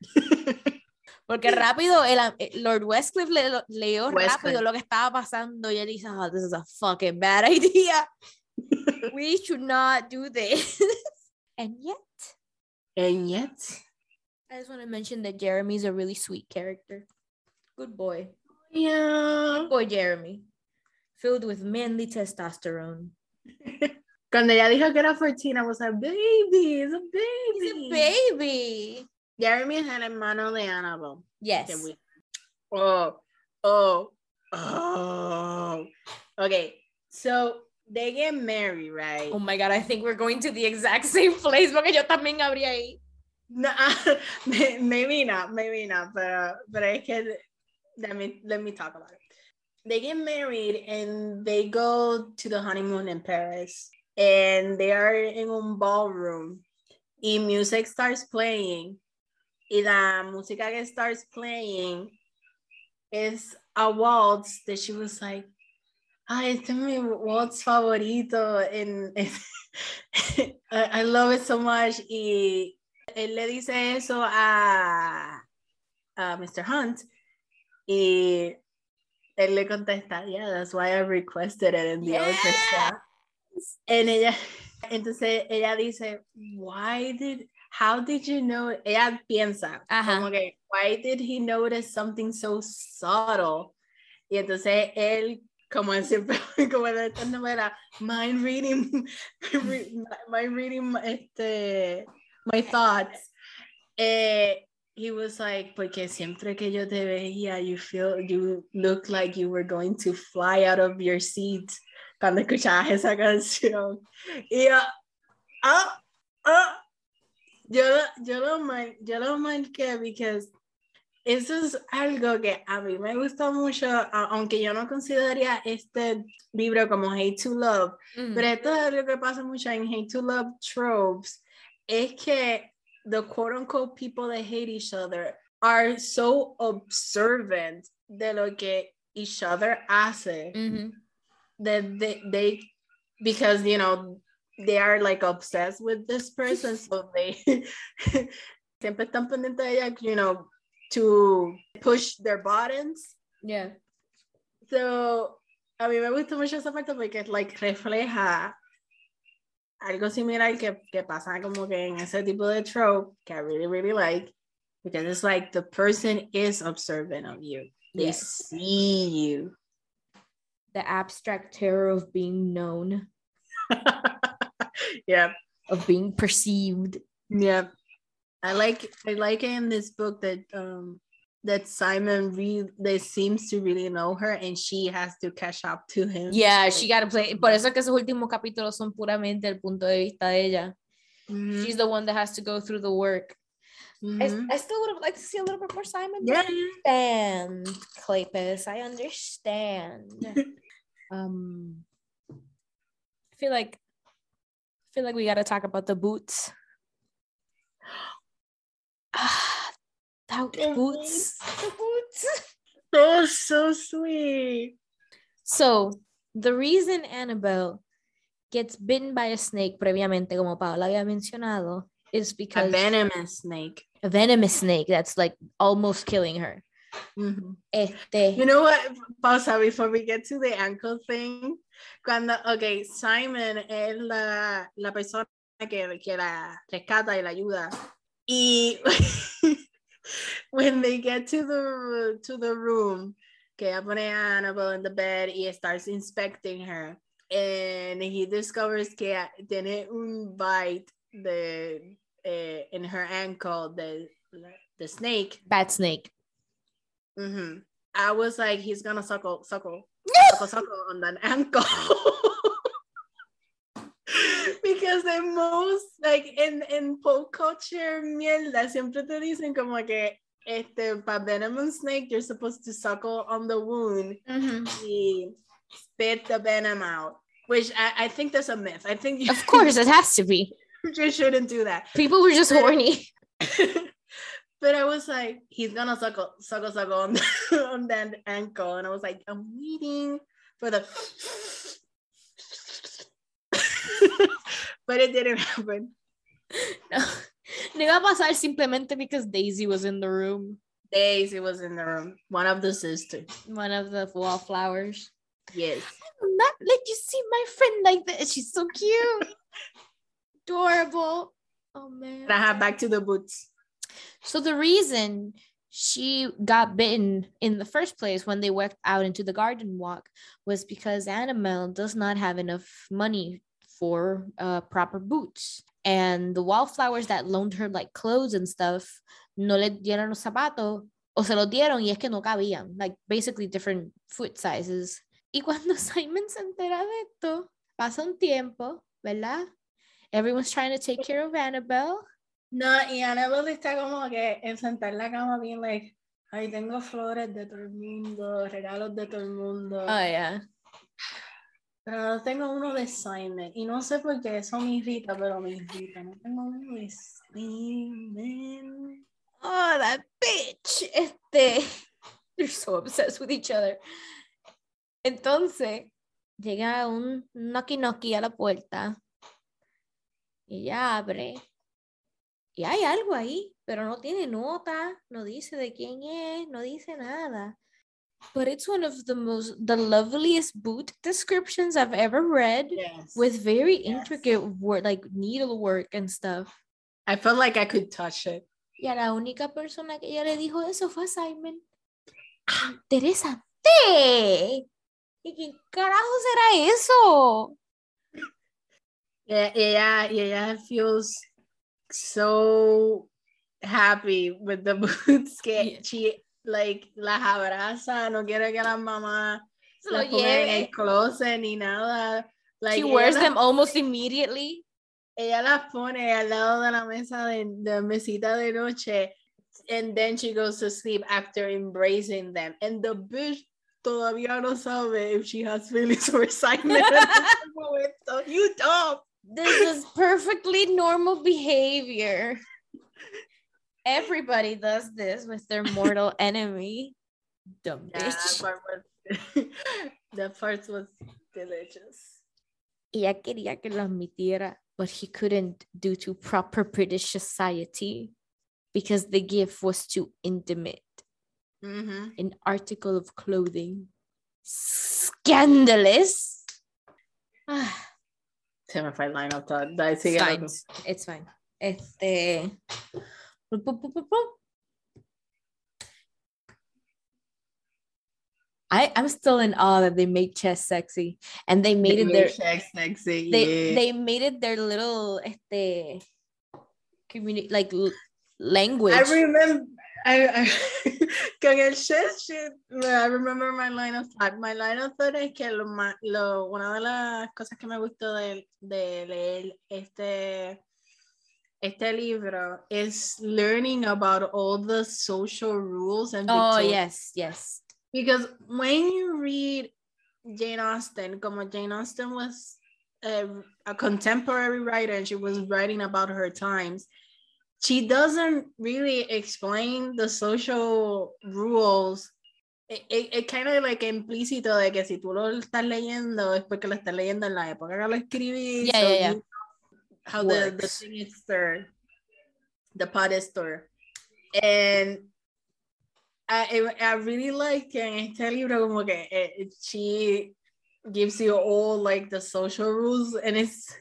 Porque rápido, el, eh, Lord Westcliff le, leyó Westcliff. rápido lo que estaba pasando y él dice, oh, this is a fucking bad idea. We should not do this. and yet, And yet, I just want to mention that Jeremy's a really sweet character. Good boy. yeah. Good boy, Jeremy. Filled with manly testosterone. Cuando ella dijo que era 14, I was like, baby, it's a baby. a baby. Jeremy es el hermano de Annabelle. Yes. we- Oh, oh, oh. Okay, so they get married, right? Oh my god, I think we're going to the exact same place porque yo también habría ahí. No, may- maybe not, maybe not, pero, pero es que, let me, let me talk about it. They get married and they go to the honeymoon in Paris and they are in a ballroom y music starts playing y la música que starts playing is a waltz that she was like, ay, este es mi waltz favorito and, I, I love it so much y él le dice eso a, a Mr. Hunt y él le contesta, yeah, that's why I requested it in the orchestra. And ella, entonces ella dice, why did, how did you know? Ella piensa, Ajá. como que, why did he notice something so subtle? Y entonces él, como siempre, como en esta novela, mind reading, mind reading, este, my thoughts. Eh, he was like, porque siempre que yo te veía, you feel, you look like you were going to fly out of your seat cuando escuchabas esa canción. Y yo, ah, ah, yo, yo, lo, mar- yo lo marqué because eso es algo que a mí me gusta mucho, aunque yo no consideraría este libro como Hate to Love, Mm. pero esto es lo que pasa mucho en Hate to Love tropes, es que the quote unquote people that hate each other are so observant de lo que each other hace Mhm. that they, they because you know they are like obsessed with this person so they siempre están pendientes ella you know to push their buttons Yeah. so a mí me gusta mucho esa parte porque like refleja algo similar que, que pasa como que en ese tipo de trope que I really really like because it's like the person is observant of you they Yes. see you The abstract terror of being known, yeah of being perceived. Yeah. I like I like in this book that um that Simon really that seems to really know her and she has to catch up to him. Yeah, she got to play. Por eso es que esos últimos capítulos son puramente el punto de vista de ella. Mhm, She's the one that has to go through the work. I, mhm. I still would have liked to see a little bit more Simon. Yeah, I understand, Kleypas. I understand. um, I feel like I feel like we got to talk about the boots. That The boots. The boots. so so sweet. So, the reason Annabelle gets bitten by a snake previamente, como Paola había mencionado, is because. A venomous snake. a venomous snake that's like almost killing her. Mhm. Este, You know what? Pausa before we get to the ankle thing. Cuando, okay, Simon es la, la persona que, que la rescata y la ayuda. Y when they get to the to the room, okay, I put Annabelle in the bed He starts inspecting her. And he discovers que tiene un bite de, eh, in her ankle, the, the snake. bad snake. hmm I was like, he's gonna suckle, suckle, suckle, suckle on that ankle. because the most, like, in, in pop culture, mierda, siempre te dicen como que, este, para venomous snake, you're supposed to suckle on the wound mm-hmm. y spit the venom out. Which I, I think that's a myth. I think you, Of course, it has to be. you shouldn't do that. People were just horny. but I was like, he's gonna suckle, suckle, suckle on, on that ankle. And I was like, I'm waiting for the. But it didn't happen. No, a pasar simplemente because Daisy was in the room. Daisy was in the room, one of the sisters. One of the wallflowers. Yes. I will not let you see my friend like that. She's so cute. Adorable. Oh man. Raja, back to the boots. So the reason she got bitten in the first place when they went out into the garden walk was because Annabelle does not have enough money for uh, proper boots. And the wallflowers that loaned her like clothes and stuff, no le dieron los zapatos, o se los dieron y es que no cabían, like basically different foot sizes. Y cuando Simon se entera de esto, pasa un tiempo, ¿verdad? Everyone's trying to take care of Annabelle. No, y Annabelle está como que en sentar en la cama bien like, ay, tengo flores de todo el mundo, regalos de todo el mundo. Oh, yeah. Pero tengo uno de Simon. Y no sé por qué eso me irrita, pero me irrita. No tengo uno de Simon. Oh, that bitch. Este. They're so obsessed with each other. Entonces, llega un knocky knocky a la puerta. Y ella abre. Y hay algo ahí, pero no tiene nota, no dice de quién es, no dice nada. But it's one of the most, the loveliest boot descriptions I've ever read Yes. with very Yes. intricate work, like needlework and stuff. I felt like I could touch it. Y a la única persona que ella le dijo eso fue a Simon. Ah. ¡Interesante! ¿Y qué carajo será eso? Yeah, yeah, yeah, feels so happy with the boots que Yeah. she like las abraza, no quiere que las mamás Se las pongan en el closet ni nada. Like, She wears las- them almost immediately. ella las pone al lado de la mesa de, de mesita de noche and then she goes to sleep after embracing them and the bitch todavía no sabe if she has feelings for Simon en you don't This is perfectly normal behavior. Everybody does this with their mortal enemy. Dumb Yeah, bitch. that part was delicious. Ella quería que lo admitiera, but he couldn't due to proper British society because the gift was too intimate. Mm-hmm. An article of clothing. Scandalous. Ah, me line of thought. It's fine. It's fine. Este. I, I'm still in awe that they made chess sexy and they made They it their sex sexy. they yeah. they made it their little este community like language. I remember. I, I con el shit. I remember my line of thought. My line of thought es que lo, lo, una de las cosas que me gustó de, de leer este este libro is learning about all the social rules and oh yes, yes. because when you read Jane Austen, como Jane Austen was a, a contemporary writer and she was writing about her times, she doesn't really explain the social rules. It, it, it kind of like implícito de que si tú lo estás leyendo es porque lo estás leyendo en la época que lo escribí. Yeah, yeah, yeah. You How the, the thing is stirred, the pot is stirred. And I, I really like en este libro como que eh, she gives you all like the social rules and it's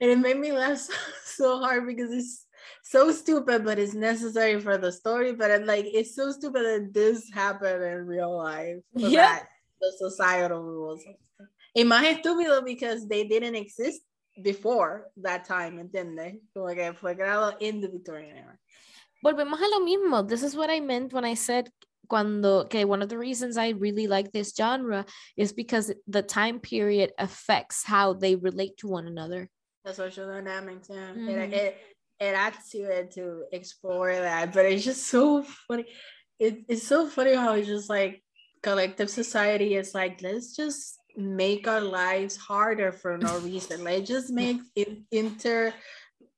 and it made me laugh so, so hard because it's so stupid but it's necessary for the story but it, like it's so stupid that this happened in real life Yeah. that the societal rules y más estúpido because they didn't exist before that time ¿entiendes? como que fue creado in the Victorian era Volvemos a lo mismo. This is what I meant when I said cuando que one of the reasons I really like this genre is because the time period affects how they relate to one another. the social dynamics. Yeah, Mhm. it, it it adds to it to explore that, but it's just so funny. It, it's so funny how it's just like collective society is like let's just make our lives harder for no reason. Let's just make in, inter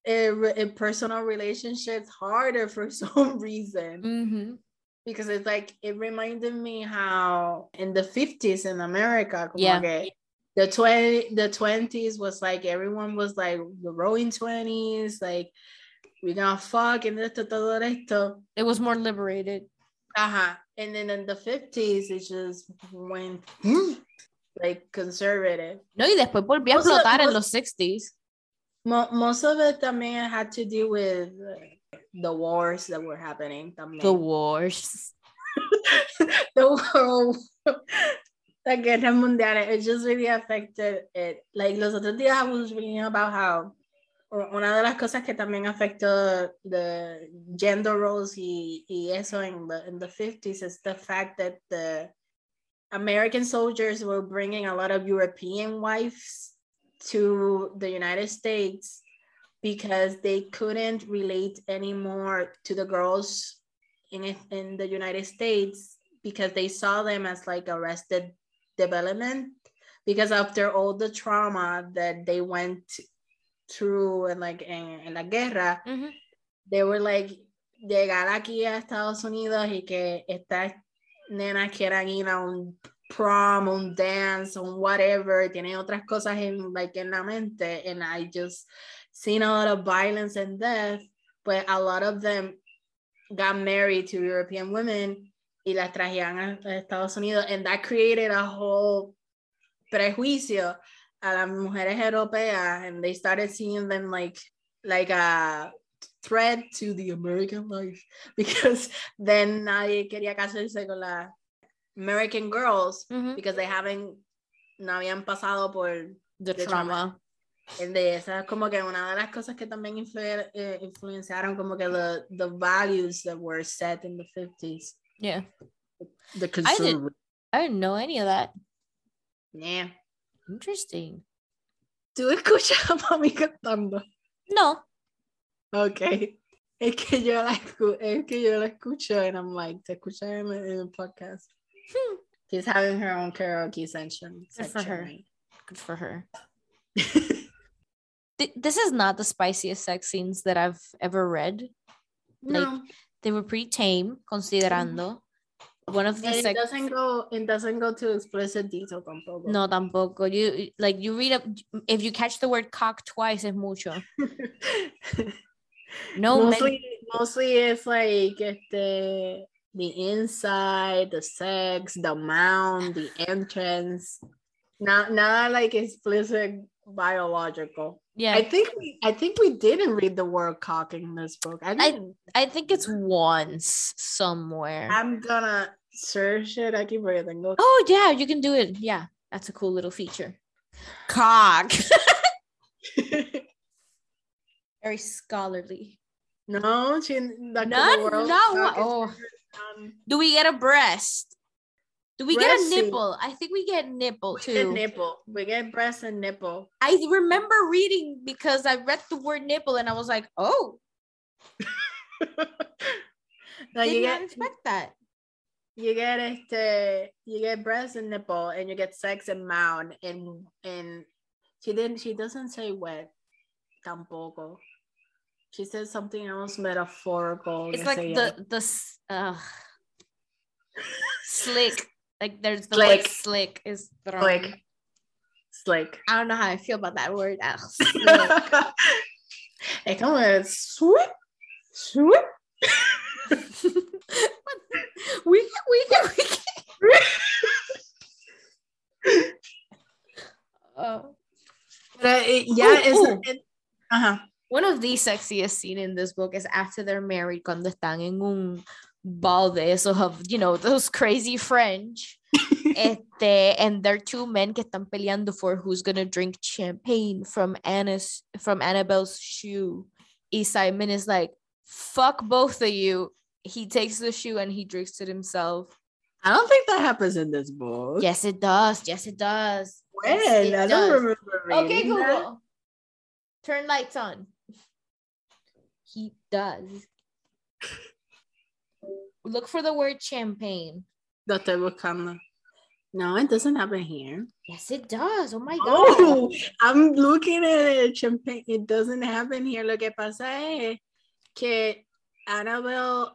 re- uh, personal relationships harder for some reason Mm-hmm. because it's like it reminded me how in the 50s in America, Yeah. que the 20 the 20s was like everyone was like the roaring 20s, like we gonna fuck and esto, todo esto. It was more liberated. Uh-huh. And then in the 50s it just went like conservative. No, y después volvió a explotar en most- los 60s. Mo- most of it también had to do with the wars that were happening. También. The wars. the world, la guerra mundial, it just really affected it. Like los otros días I was reading about how una de las cosas que también afectó the gender roles y, y eso in the, in the 50s is the fact that the American soldiers were bringing a lot of European wives to the United States because they couldn't relate anymore to the girls in in the United States because they saw them as like arrested development because after all the trauma that they went through and like en, en la guerra Mhm. they were like llegar aquí a Estados Unidos y que estas nenas quieran ir a un prom, un dance, un whatever, tienen otras cosas en, like, en la mente, and I just seen a lot of violence and death, but a lot of them got married to European women y las traían a Estados Unidos, and that created a whole prejuicio a las mujeres europeas, and they started seeing them like like a threat to the American life because then nadie quería casarse con las American girls Mhm. because they haven't no habían pasado por The The trauma. el de esa es como que una de las cosas que también influ- eh, influenciaron como que the, the values that were set in the 50s Yeah. the I did- conservative I didn't know any of that. yeah. Interesting. tú escuchas a mami cantando No. Ok es que yo la escu- es que yo la escucho and I'm like te escuchas en, en el podcast Hmm. she's having her own karaoke session, Good for her. Good for her. Th- This is not the spiciest sex scenes that I've ever read. Like no, they were pretty tame, considerando. One of and these it doesn't go. It doesn't go to explicit detail tampoco. no tampoco. You like you read up if you catch the word cock twice es mucho. No men- mostly, mostly it's like este, the inside, the sex, the mound, the entrance. Not not like explicit biological. yeah. I think we I think we didn't read the word cock in this book. I didn't. I think it's once somewhere. I'm gonna search it aquí porque tengo. Oh yeah, you can do it. Yeah, that's a cool little feature. Cock. Very scholarly. no, she, the Not- world oh. um, Do we get a breast? Do we get a Breast nipple? I think we get nipple we too. get nipple. We get breast and nipple. I remember reading because I read the word nipple and I was like, oh, did you not get expect that. you get este you get breast and nipple and you get sex and mound and and she didn't she doesn't say wet tampoco she says something else metaphorical It's like the the uh, slick. Like there's the Slick. word slick is thrown. Slick. slick I don't know how I feel about that word. Slick. es como el swoop swoop we can, we can, we can. Uh, eh, ya Ooh, ooh. it- ajá one of the sexiest scene in this book is after they're married cuando están en un ball de esos of, you know, those crazy French. este, and they're two men que están peleando for who's gonna drink champagne from Anna's from Annabelle's shoe. Y Simon is like, fuck both of you. He takes the shoe and he drinks it himself. I don't think that happens in this book Yes, it does. Yes, it does. when Yes, it I don't remember Okay, that. Turn lights on. Does. Look for the word champagne. Buscando. No, it doesn't happen here. Yes, it does. Oh my god. Oh, I'm looking at it. Champagne. It doesn't happen here. Lo que pasa es que Annabelle,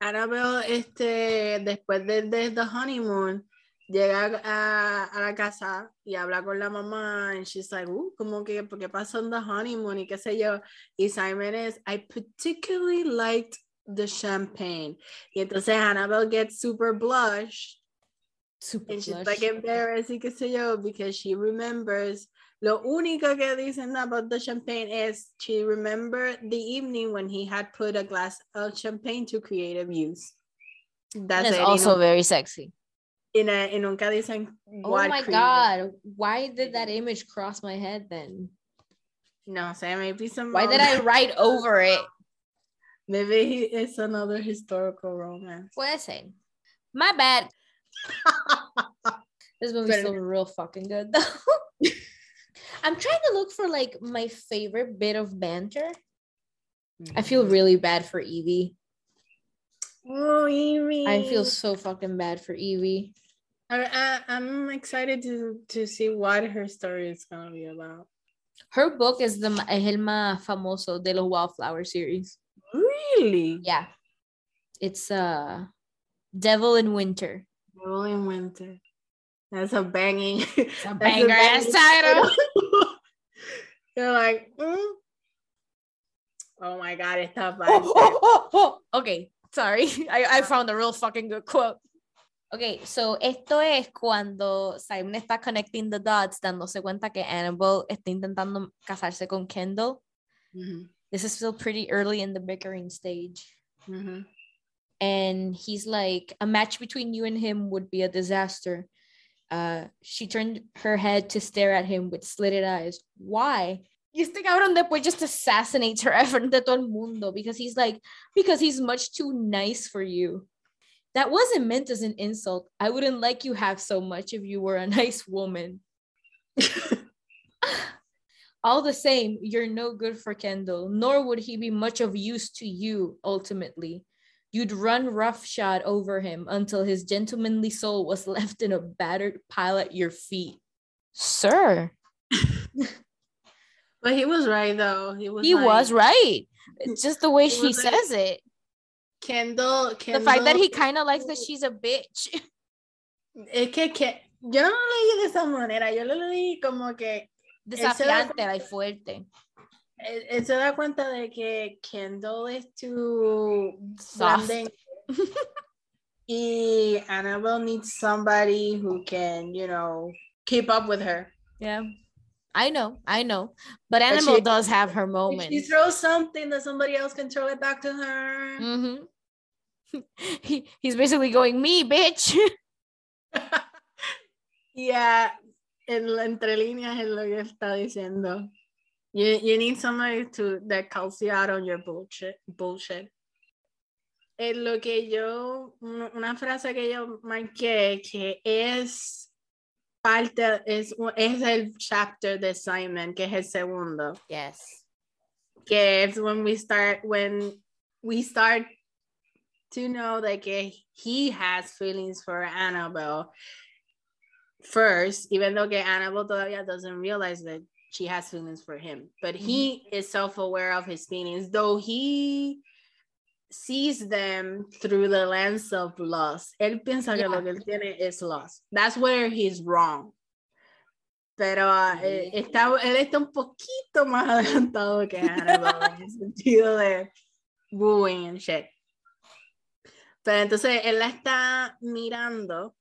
Annabelle, este, después de, de The Honeymoon, llega a, a la casa y habla con la mamá and she's like, uh, como que, ¿por qué pasó en The Honeymoon? Y qué sé yo. Y Simon es, I particularly liked the champagne. Y entonces Annabelle gets super blush Super and she's blush. like embarrassed y qué sé yo because she remembers lo único que dicen about the champagne is she remembered the evening when he had put a glass of champagne to creative use. That's That's it. also no- very sexy. Y na- y nunca dicen Oh my creative. god. Why did that image cross my head then? No sé, maybe some. Why did I write over it? Maybe he, it's another historical romance. Puede ser. My bad. This movie's still real fucking good though. I'm trying to look for like my favorite bit of banter. I feel mm. really bad for Evie. Oh, Evie. I feel so fucking bad for Evie. I, I'm excited to to see what her story is gonna be about. Her book is the ma- es el más famoso de los Wallflower series. Really? Yeah. It's uh Devil in Winter. Devil in Winter. That's a banging. It's a banger ass title. You're like, mm. oh my god, Oh, bad. oh, oh, oh. Okay, sorry. I, I found a real fucking good quote. Okay, so esto es cuando Simon está connecting the dots, dándose cuenta que Annabelle está intentando casarse con Kendall. Mhm, This is still pretty early in the bickering stage. mhm. and he's like a match between you and him would be a disaster uh she turned her head to stare at him with slitted eyes why y este cabrón después just assassinates her frente de todo el mundo because he's like because he's much too nice for you that wasn't meant as an insult i wouldn't like you half so much if you were a nice woman all the same you're no good for kendall nor would he be much of use to you ultimately You'd run roughshod over him until his gentlemanly soul was left in a battered pile at your feet. Sir, But he was right though. He was. he like, was right. It's just the way she was like- says it. Kendall, The fact that he kind of likes that she's a bitch. Es que, que yo no lo leí de esa manera, yo lo leí como que Desafiante, like fuerte. él, él se da cuenta de que Kendall es too Soft. y Annabelle needs somebody who can, you know, keep up with her. Yeah. I know, I know. But But Annabelle she- does have her moments. she throws something that somebody else can throw it back to her. Mhm. he, he's basically going, me, bitch. Yeah, en entre líneas es lo que está diciendo. You, you need somebody to that calls you out on your bullshit. bullshit. En lo que yo, una una frase que yo marqué que es parte, es, es el chapter de Simon, que es el segundo, yes. que es when we start, when we start to know that he has feelings for Annabelle first, even though que Annabelle todavía doesn't realize that she has feelings for him, but he is self-aware of his feelings, though he sees them through the lens of lust. Él piensa que lo que él tiene es lust. That's where he's wrong. Pero ah, eh, está, él está un poquito más adelantado que Annabelle en el sentido de wooing and shit. Pero entonces él la está mirando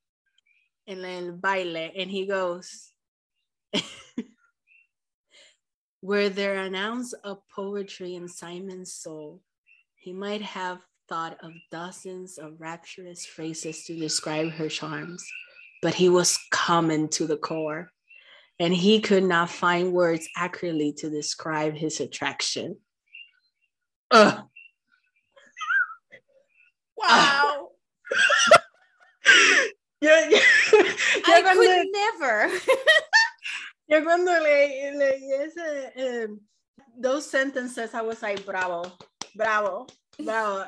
en el baile and he goes where there an ounce of poetry in Simon's soul, he might have thought of dozens of rapturous phrases to describe her charms, but he was common to the core, and he could not find words accurately to describe his attraction. Ugh. Wow. Yo, yo- yo I cuando- could never. Yo cuando leí, leí ese, eh, those sentences, I was like, bravo, bravo, bravo.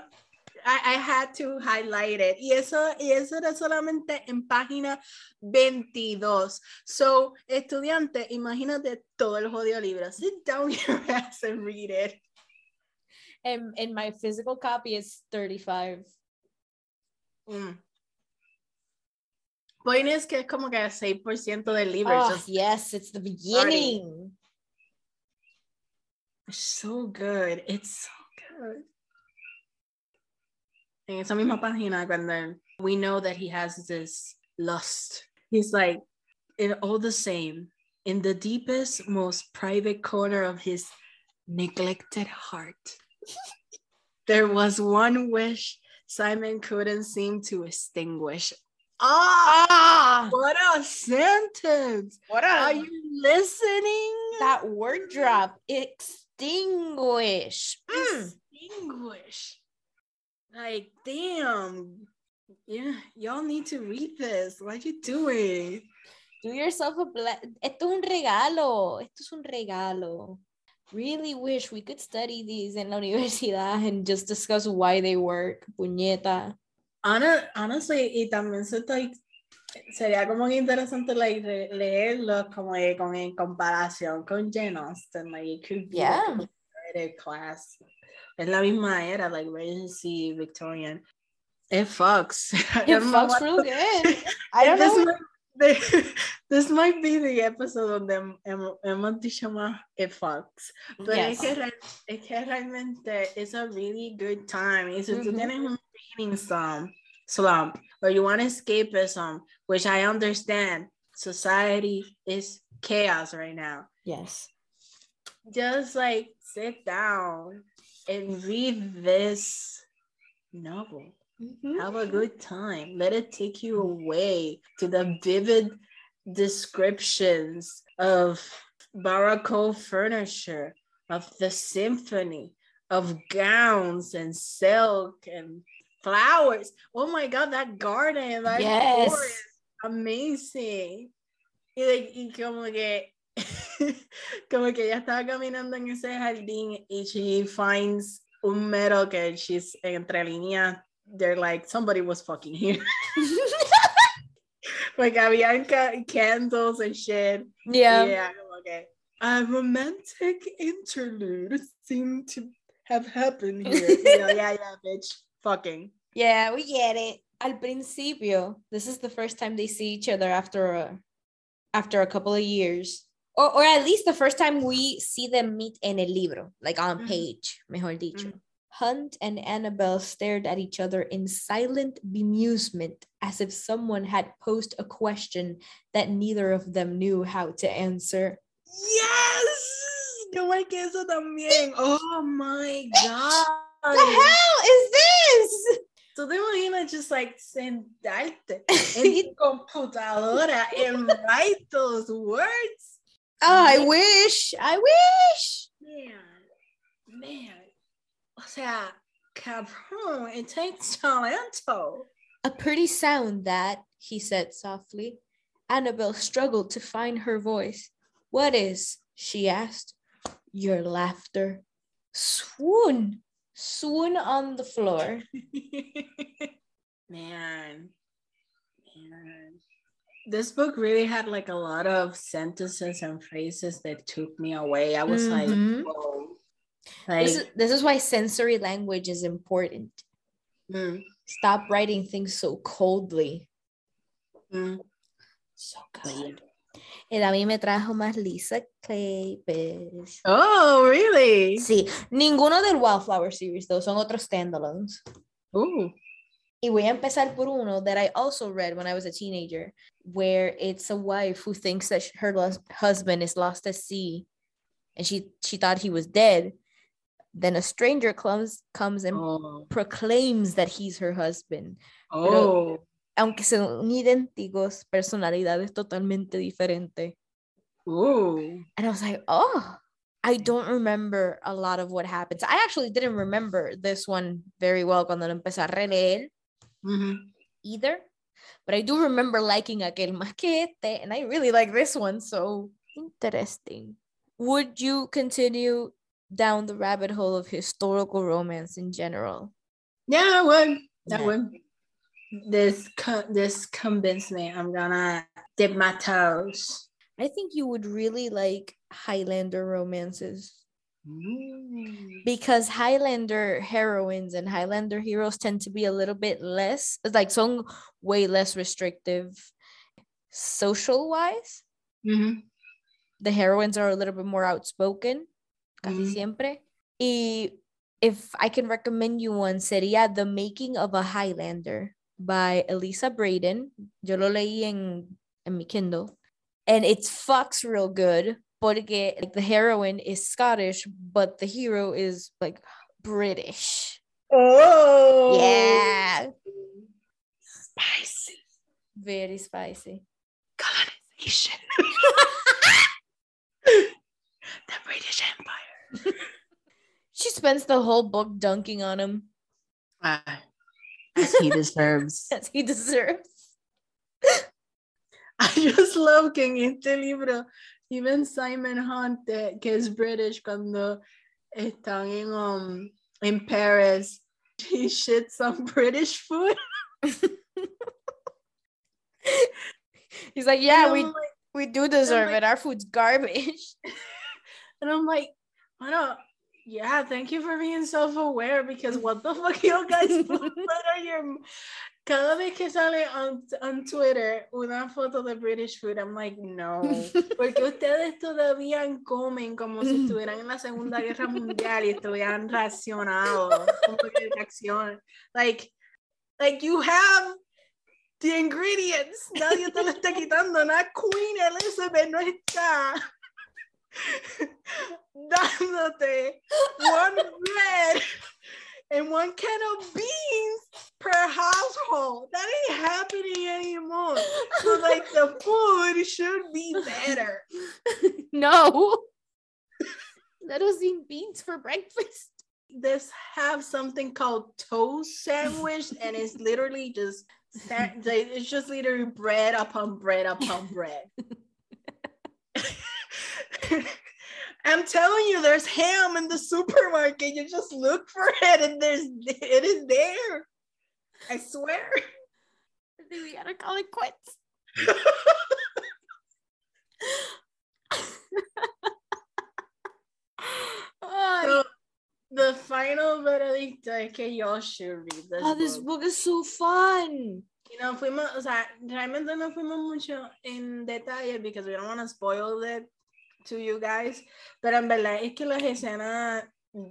I, I had to highlight it. Y eso, y eso era solamente en página 22. So, estudiante, imagínate todo el jodido libro. Sit down your ass and read it. and, and my physical copy is 35. Mm. Point es que es como que 6% del libro. Oh, just yes, it's the beginning. so good. It's so good. En esa misma página, cuando we know that he has this lust, he's like, in all the same, in the deepest, most private corner of his neglected heart, there was one wish Simon couldn't seem to extinguish. Ah, Ah, what a sentence! what a, Are you listening? that word drop? Extinguish. Mm. Extinguish. Like, damn. Yeah, y'all need to read this. What you doing? Do yourself a ble- Esto es un regalo. Esto es un regalo. Really wish we could study these in la universidad and just discuss why they work. Puñeta. Hon- honestly, y también se estoy, sería como interesante like, re- leerlos como que con en comparación con Jane Austen. Like, it could be Yeah. like a class. Es la misma era, like Regency, Victorian. It fucks. It fucks real good. I don't know. Might, the- this might be the episode donde hemos, dicho más it fucks. Pero es, Yes. que, re- es que realmente it's a really good time. Y si tú Ujú. tienes un reading slump, slump, or you want escapism, which I understand, society is chaos right now. Yes. Just like sit down and read this novel. Mm-hmm. Have a good time. Let it take you away to the vivid descriptions of Baroque furniture, of the symphony, of gowns and silk and flowers. Oh my God, that garden, that Yes. forest, amazing. Y, de- y como que, como que ella estaba caminando en ese jardín y she finds un mero que she's entre líneas they're like somebody was fucking here. like habían ca- candles and shit. Yeah. Yeah, Okay. a romantic interlude seemed to have happened here? yeah, yeah, yeah, bitch. Fucking. Yeah, we get it. Al principio, this is the first time they see each other after a, after a couple of years. Or, or at least the first time we see them meet in el libro, like on Mhm. page, mejor dicho. Mhm. Hunt and Annabelle stared at each other in silent bemusement, as if someone had posed a question that neither of them knew how to answer. Yes! Yo marqué eso también. Oh my god. What the hell is this? ¿Tú te imaginas just like sentarte en computadora and write those words? Oh, I wish. I wish. Man, man. O sea, cabrón, it takes talento. A pretty sound that, he said softly. Annabelle struggled to find her voice. What is? she asked. Your laughter. Swoon. Swoon on the floor. man, man. This book really had like a lot of sentences and phrases that took me away. I was Mhm. like, whoa. Like, This is, this is why sensory language is important. mm, Stop writing things so coldly. mm, So good. El a mí me trajo más Lisa Kleypas. Oh, really? Sí, ninguno del Wallflower series, though, son otros standalones. Ooh. Y voy a empezar por uno that I also read when I was a teenager, where it's a wife who thinks that her husband is lost at sea, and she she thought he was dead. Then a stranger comes comes and Oh. proclaims that he's her husband, Oh. aunque son idénticos, personalidades totalmente diferentes. Ooh. And I was like, oh, I don't remember a lot of what happens. I actually didn't remember this one very well cuando lo empecé a releer Mhm. either. But I do remember liking aquel más que este, and I really like this one. So interesting. Would you continue down the rabbit hole of historical romance in general? Yeah, I would. I Yeah. would. This co- this convinced me. I'm gonna dip my toes. I think you would really like Highlander romances Mm. because Highlander heroines and Highlander heroes tend to be a little bit less, like, son way less restrictive social wise. Mhm. the heroines are a little bit more outspoken, casi Mhm. siempre. Y if I can recommend you one, sería The Making of a Highlander by Elisa Braden. Yo lo leí en, en mi Kindle. And it's fucks real good porque like, the heroine is Scottish, but the hero is like British. Oh. Yeah. Spicy. Very spicy. Colonization. the British Empire. She spends the whole book dunking on him Ah, as he deserves. as he deserves. I just love que en este libro, even Simon Hunt, eh, que es British, cuando están en, um, in Paris, he shits on British food. He's like, yeah, And we like- we do deserve like- it. Our food's garbage. And I'm like, I don't, yeah, thank you for being self-aware because what the fuck you guys put on your cada vez que sale on, on Twitter una foto de British food, I'm like, no, porque ustedes todavía comen como si estuvieran en la Segunda Guerra Mundial y estuvieran racionados, que. Like, like you have the ingredients, nadie te lo está quitando, na Queen Elizabeth no está dándote one bread and one can of beans per household. That ain't happening anymore. So like the food should be better. no. Let us eat beans for breakfast. This have something called toast sandwich, and it's literally just it's just literally bread upon bread upon bread. I'm telling you, there's ham in the supermarket. You just look for it, and there's it is there. I swear. I think we gotta call it quits. So, the final veredicto es que y'all should read this Oh, this book. book is so fun. Y no fuimos, o sea, realmente no fuimos mucho en detalle because we don't want to spoil it to you guys. Pero en verdad es que las escenas,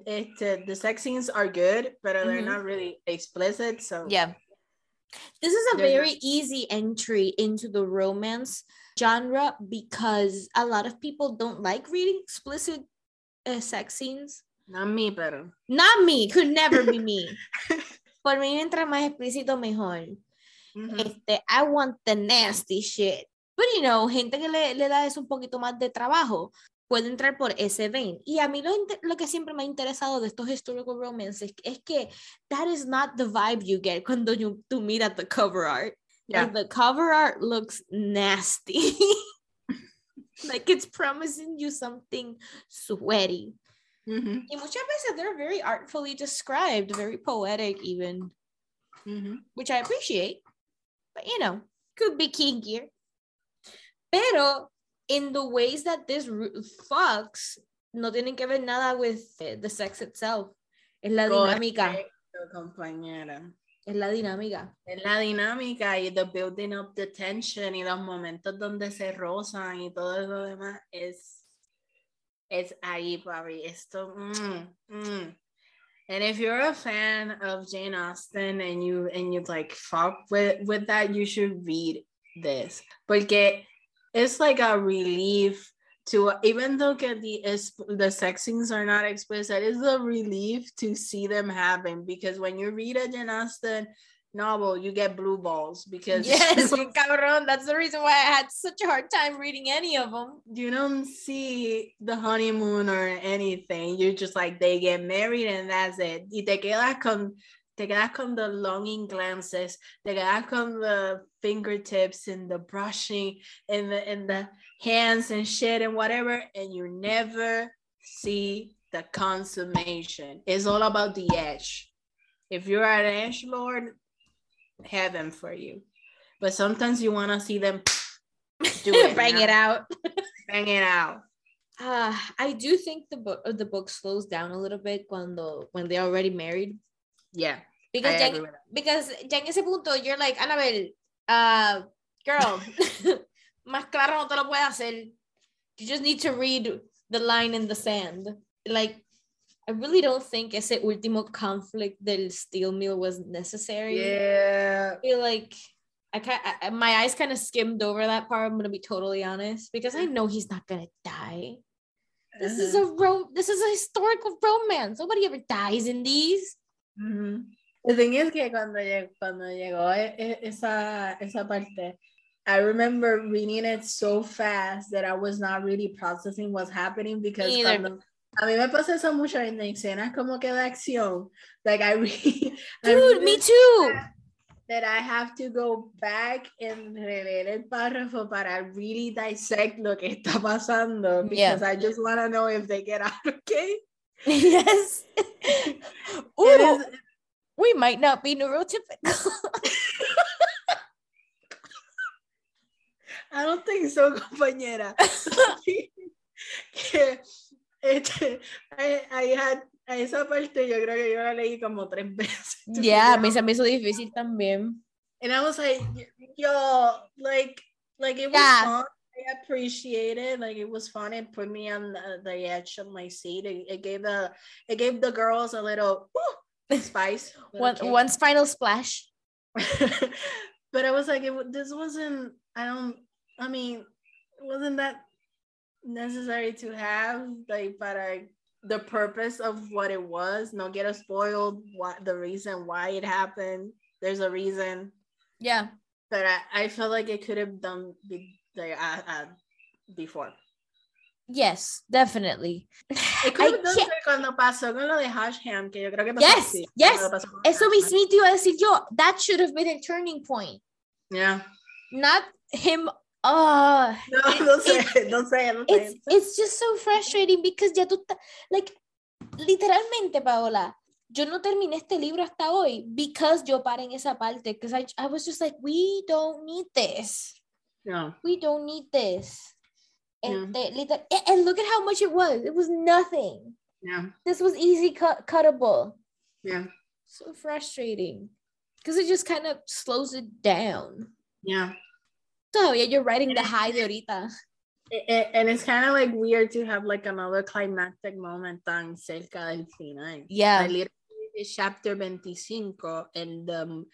este, the sex scenes are good, pero they're Mhm. not really explicit. So Yeah. This is a They're very easy entry into the romance genre because a lot of people don't like reading explicit uh, sex scenes. not me, pero. Not me, could never be me. Por mí, mientras más explícito, mejor. Mhm. Este, I want the nasty shit. But you know, gente que le, le da eso un poquito más de trabajo puede entrar por ese vein. Y a mí lo, lo que siempre me ha interesado de estos historical romances es que that is not the vibe you get cuando you, tú miras the cover art. Yeah. Like the cover art looks nasty. like it's promising you something sweaty. Mhm. Y muchas veces they're very artfully described, very poetic even, Mhm. which I appreciate. But you know, could be kinkier. Pero in the ways that this fucks, no tienen que ver nada with eh, the sex itself. Es la dinámica. Correcto, compañera. Es la dinámica. Es la dinámica y the building up the tension y los momentos donde se rozan y todo lo demás es, es ahí, papi. Esto, mm, mm. And if you're a fan of Jane Austen and you and you like fuck with, with that, you should read this. Porque it's like a relief to even though the the sex scenes are not explicit, it's a relief to see them happen because when you read a Jane Austen novel, you get blue balls because Yes, cabrón. That's the reason why I had such a hard time reading any of them. you don't see the honeymoon or anything. You're just like they get married and that's it. Y te quedas con te quedas con the longing glances, te quedas con the fingertips and the brushing and the and the hands and shit and whatever, and you never see the consummation. It's all about the edge. If you're an edge lord, heaven for you. But sometimes you want to see them do it, Bang it out. bang it out. Uh, I do think the book the book slows down a little bit cuando when they're already married. Yeah, Because I ya, agree that. because ya en ese punto you're like, Annabelle, uh, girl, más claro no te lo puedo hacer. You just need to read the line in the sand. Like, I really don't think ese último conflict del steel mill was necessary. Yeah, I feel like I I, my eyes kind of skimmed over that part. I'm gonna be totally honest because I know he's not gonna die. This is a rom- This is a historical romance. Nobody ever dies in these. Mhm. The thing is que cuando llegó, cuando llegó esa, esa parte, I remember reading it so fast that I was not really processing what's happening because cuando, a mí me pasa eso mucho en escenas como que de acción. Like I read, Dude, read me too. that I have to go back and releer el párrafo para really dissect lo que está pasando Yeah. because I just want to know if they get out okay. yes. It Ooh, is- we might not be neurotypical. I don't think so, compañera. que, este, I, I had, a esa parte yo creo que yo la leí como tres veces. yeah, me se me hizo difícil también. And I was like, yo, like, like it was Yeah. fun. I appreciate it. Like it was fun. It put me on the, the edge of my seat. It, it gave the it gave the girls a little woo, spice. One, kick. one's final splash. but I was like, it, this wasn't. I don't. I mean, it wasn't that necessary to have like, para the purpose of what it was. No get us spoiled. What the reason why it happened. There's a reason Yeah. but I, I felt like it could have done be, like uh, uh, before. Yes, definitely. It could I have done cuando pasó con lo de que yo creo que pasó Yes, así, yes. Eso mismito iba a decir yo. That should have been a turning point. Yeah. Not him. Uh, No, no sé, it- no sé, no it's sé. it's just so frustrating because ya tú like literalmente Paola yo no terminé este libro hasta hoy because yo paré en esa parte because I, I was just like we don't need this No. we don't need this Yeah. Este, liter- and, and look at how much it was it was nothing Yeah. This was easy cut cuttable. Yeah. So frustrating. Because it just kind of slows it down. Yeah. So yeah, you're writing the high de ahorita. It- it- and it's kind of like weird to have like another climactic moment tan cerca del final. Yeah. Literally it's chapter 25 and um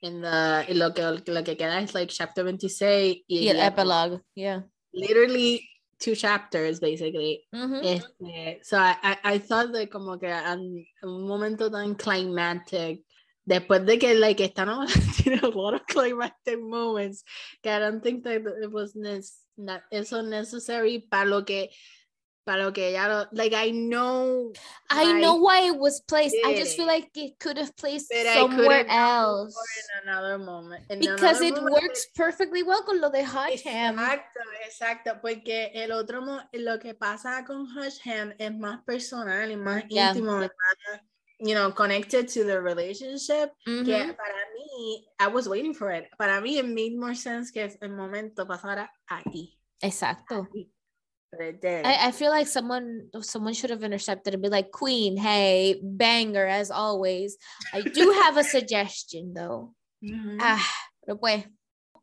in the lo que lo que queda es like chapter 26 y Yeah, el epilogue. Yeah. literally two chapters basically Mhm. Este, so I, I, I thought that como que en un momento tan climactic después de que like esta novela tiene a lot of climactic moments que I don't think that it was not, eso necessary para lo que para lo que ya lo, like I know I like, know why it was placed. I just feel it. like it could have placed but somewhere else. in another moment in Because another it moment, works perfectly well con lo de Hot Ham. Exacto, exacto, porque el otro, lo que pasa con Hush Ham es más personal y más Yeah. íntimo, y más, you know, connected to the relationship, que Mhm. para mí, I was waiting for it, para mí it made more sense que el momento pasara aquí. Exacto. But it did. I, I feel like someone someone should have intercepted and be like, Queen, hey, banger as always. I do have a suggestion though. Mhm. Ah, pues,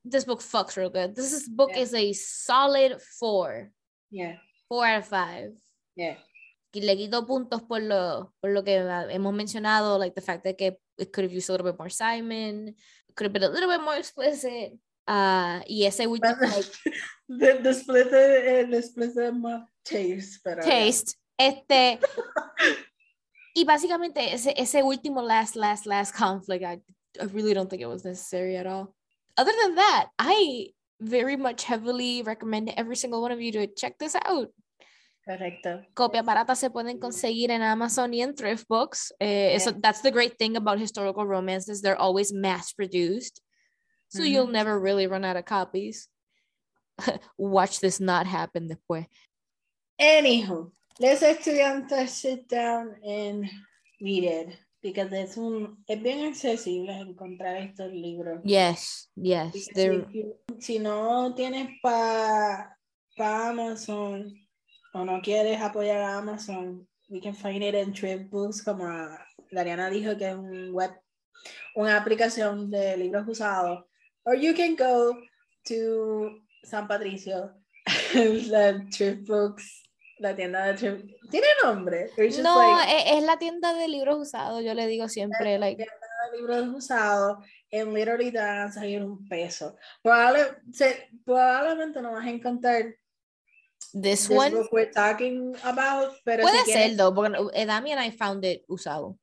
this book fucks real good. This is, book Yeah. is a solid four, yeah, four out of five. yeah. Y le quito puntos por lo, por lo que hemos mencionado, like the fact that it could have used a little bit more Simon, could have been a little bit more explicit. Uh, y ese último like, The, the split, eh, the taste, pero taste. Este, y básicamente ese, ese último last, last, last conflict, I, I really don't think it was necessary at all. Other than that, I very much heavily recommend every single one of you to check this out. Correcto. Copias baratas se pueden conseguir en Amazon y en thrift books. Eh, eso- that's the great thing about historical romances. They're always mass produced. So you'll Mhm. never really run out of copies. Watch this not happen después. Anywho, let's estudiantes sit down and read it because es un es bien accesible encontrar estos libros. Yes, yes. You- si no tienes para pa Amazon o no quieres apoyar a Amazon, we can find it in Thrift Books, como Dariana dijo que es un web, una aplicación de libros usados. Or you can go to San Patricio, la Thrift Books, la tienda de Thrift. ¿Tiene nombre? No, like- e- es, la tienda de libros usados. Yo le digo siempre, like, de libros usados en literally te van a salir un peso. Probable, se- probablemente no vas a encontrar this this one. book we're talking about, pero Puede si ser, quieres, though, porque eh, Dami and I found it usado.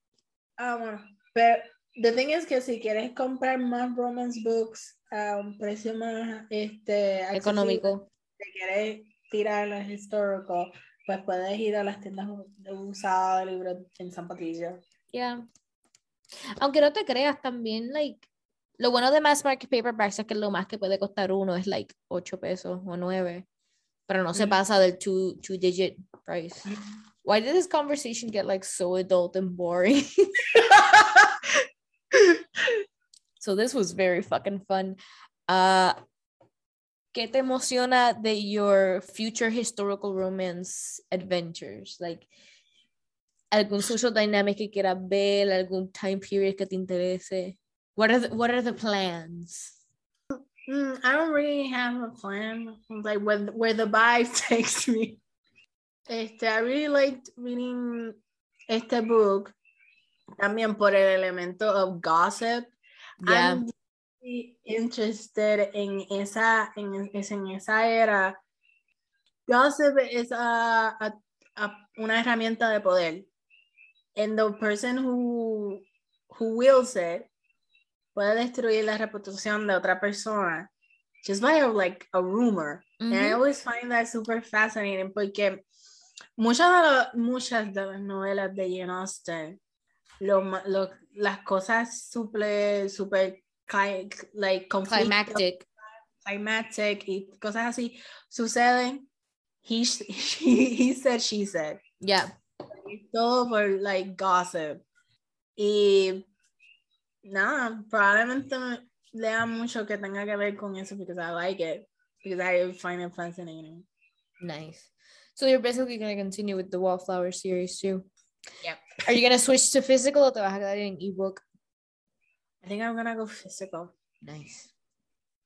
ah, bueno, pero the thing is que si quieres comprar más romance books a un precio más este, Económico. si quieres tirar las historical, pues puedes ir a las tiendas usadas de libros en San Patricio. Yeah. Aunque no te creas también, like, lo bueno de mass market paperbacks es que lo más que puede costar uno es like 8 pesos o 9. Pero no se Mm. pasa del two, two digit price. Why did this conversation get like so adult and boring? so this was very fucking fun. Uh, ¿Qué te emociona de your future historical romance adventures? Like, algún social dynamic que quieras ver, algún time period que te interese. What are the, what are the plans? Mm, I don't really have a plan, like where, where the vibe takes me. Este, I really liked reading este book también por el elemento of gossip. Yeah. I'm really interested en esa, en, es en esa era. Gossip es a, a- a una herramienta de poder. And the person who, who wields it puede destruir la reputación de otra persona just by like a rumor. And I always find that super fascinating porque muchas de, lo- muchas de las novelas de Jane Austen, lo, lo- las cosas super, super cli- like Climactic. climactic y cosas así suceden. He, sh- he, said, she said. Yeah. Todo por like gossip. Y nada, probablemente me- lea mucho que tenga que ver con eso because I like it. Because I find it fascinating. Nice. So you're basically gonna continue with the Wallflower series too. Yep. Are you gonna switch to physical o te vas a quedar en ebook? I think I'm gonna go physical. Nice.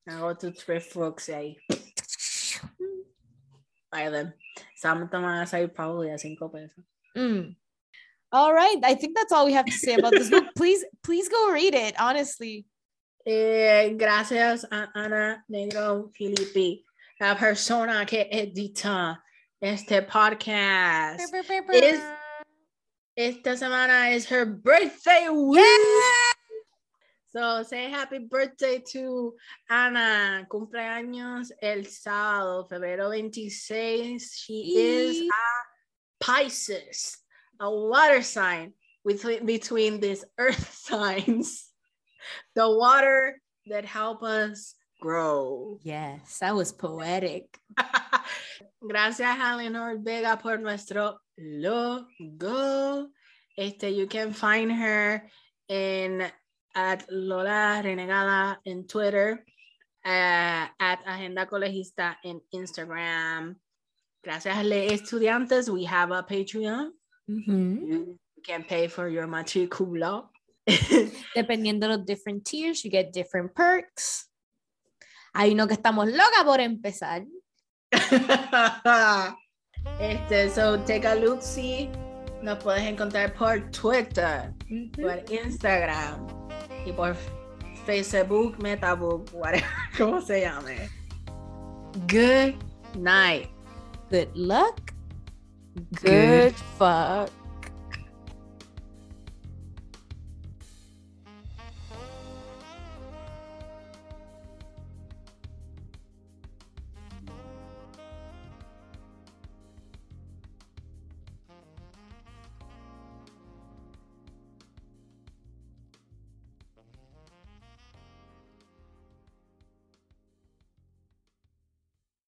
I go to thrift books ahí. Buy them. Some te van a salir probably a cinco pesos. Mm. All right. I think that's all we have to say about this book. Please, please go read it. Honestly. Eh, gracias a Ana Negro Filippi, la persona que edita este podcast. Es, esta semana is her birthday week. So say happy birthday to Ana. Cumpleaños el sábado, febrero 26. She is a Pisces, a water sign with, between these earth signs. The water that help us grow. Yes, that was poetic. Gracias a Leonor Vega por nuestro logo. Este, you can find her in at Lola Renegada in Twitter, uh, at Agenda Colegista in Instagram. Gracias a Le Estudiantes, we have a Patreon. Mhm. You can pay for your matricula. Dependiendo de los different tiers, you get different perks. Hay uno que estamos loca por empezar. este, so take a look, see. Nos puedes encontrar por Twitter, por Instagram y por Facebook, Metabook, whatever, como se llame. Good night. Good luck. Good Good fuck.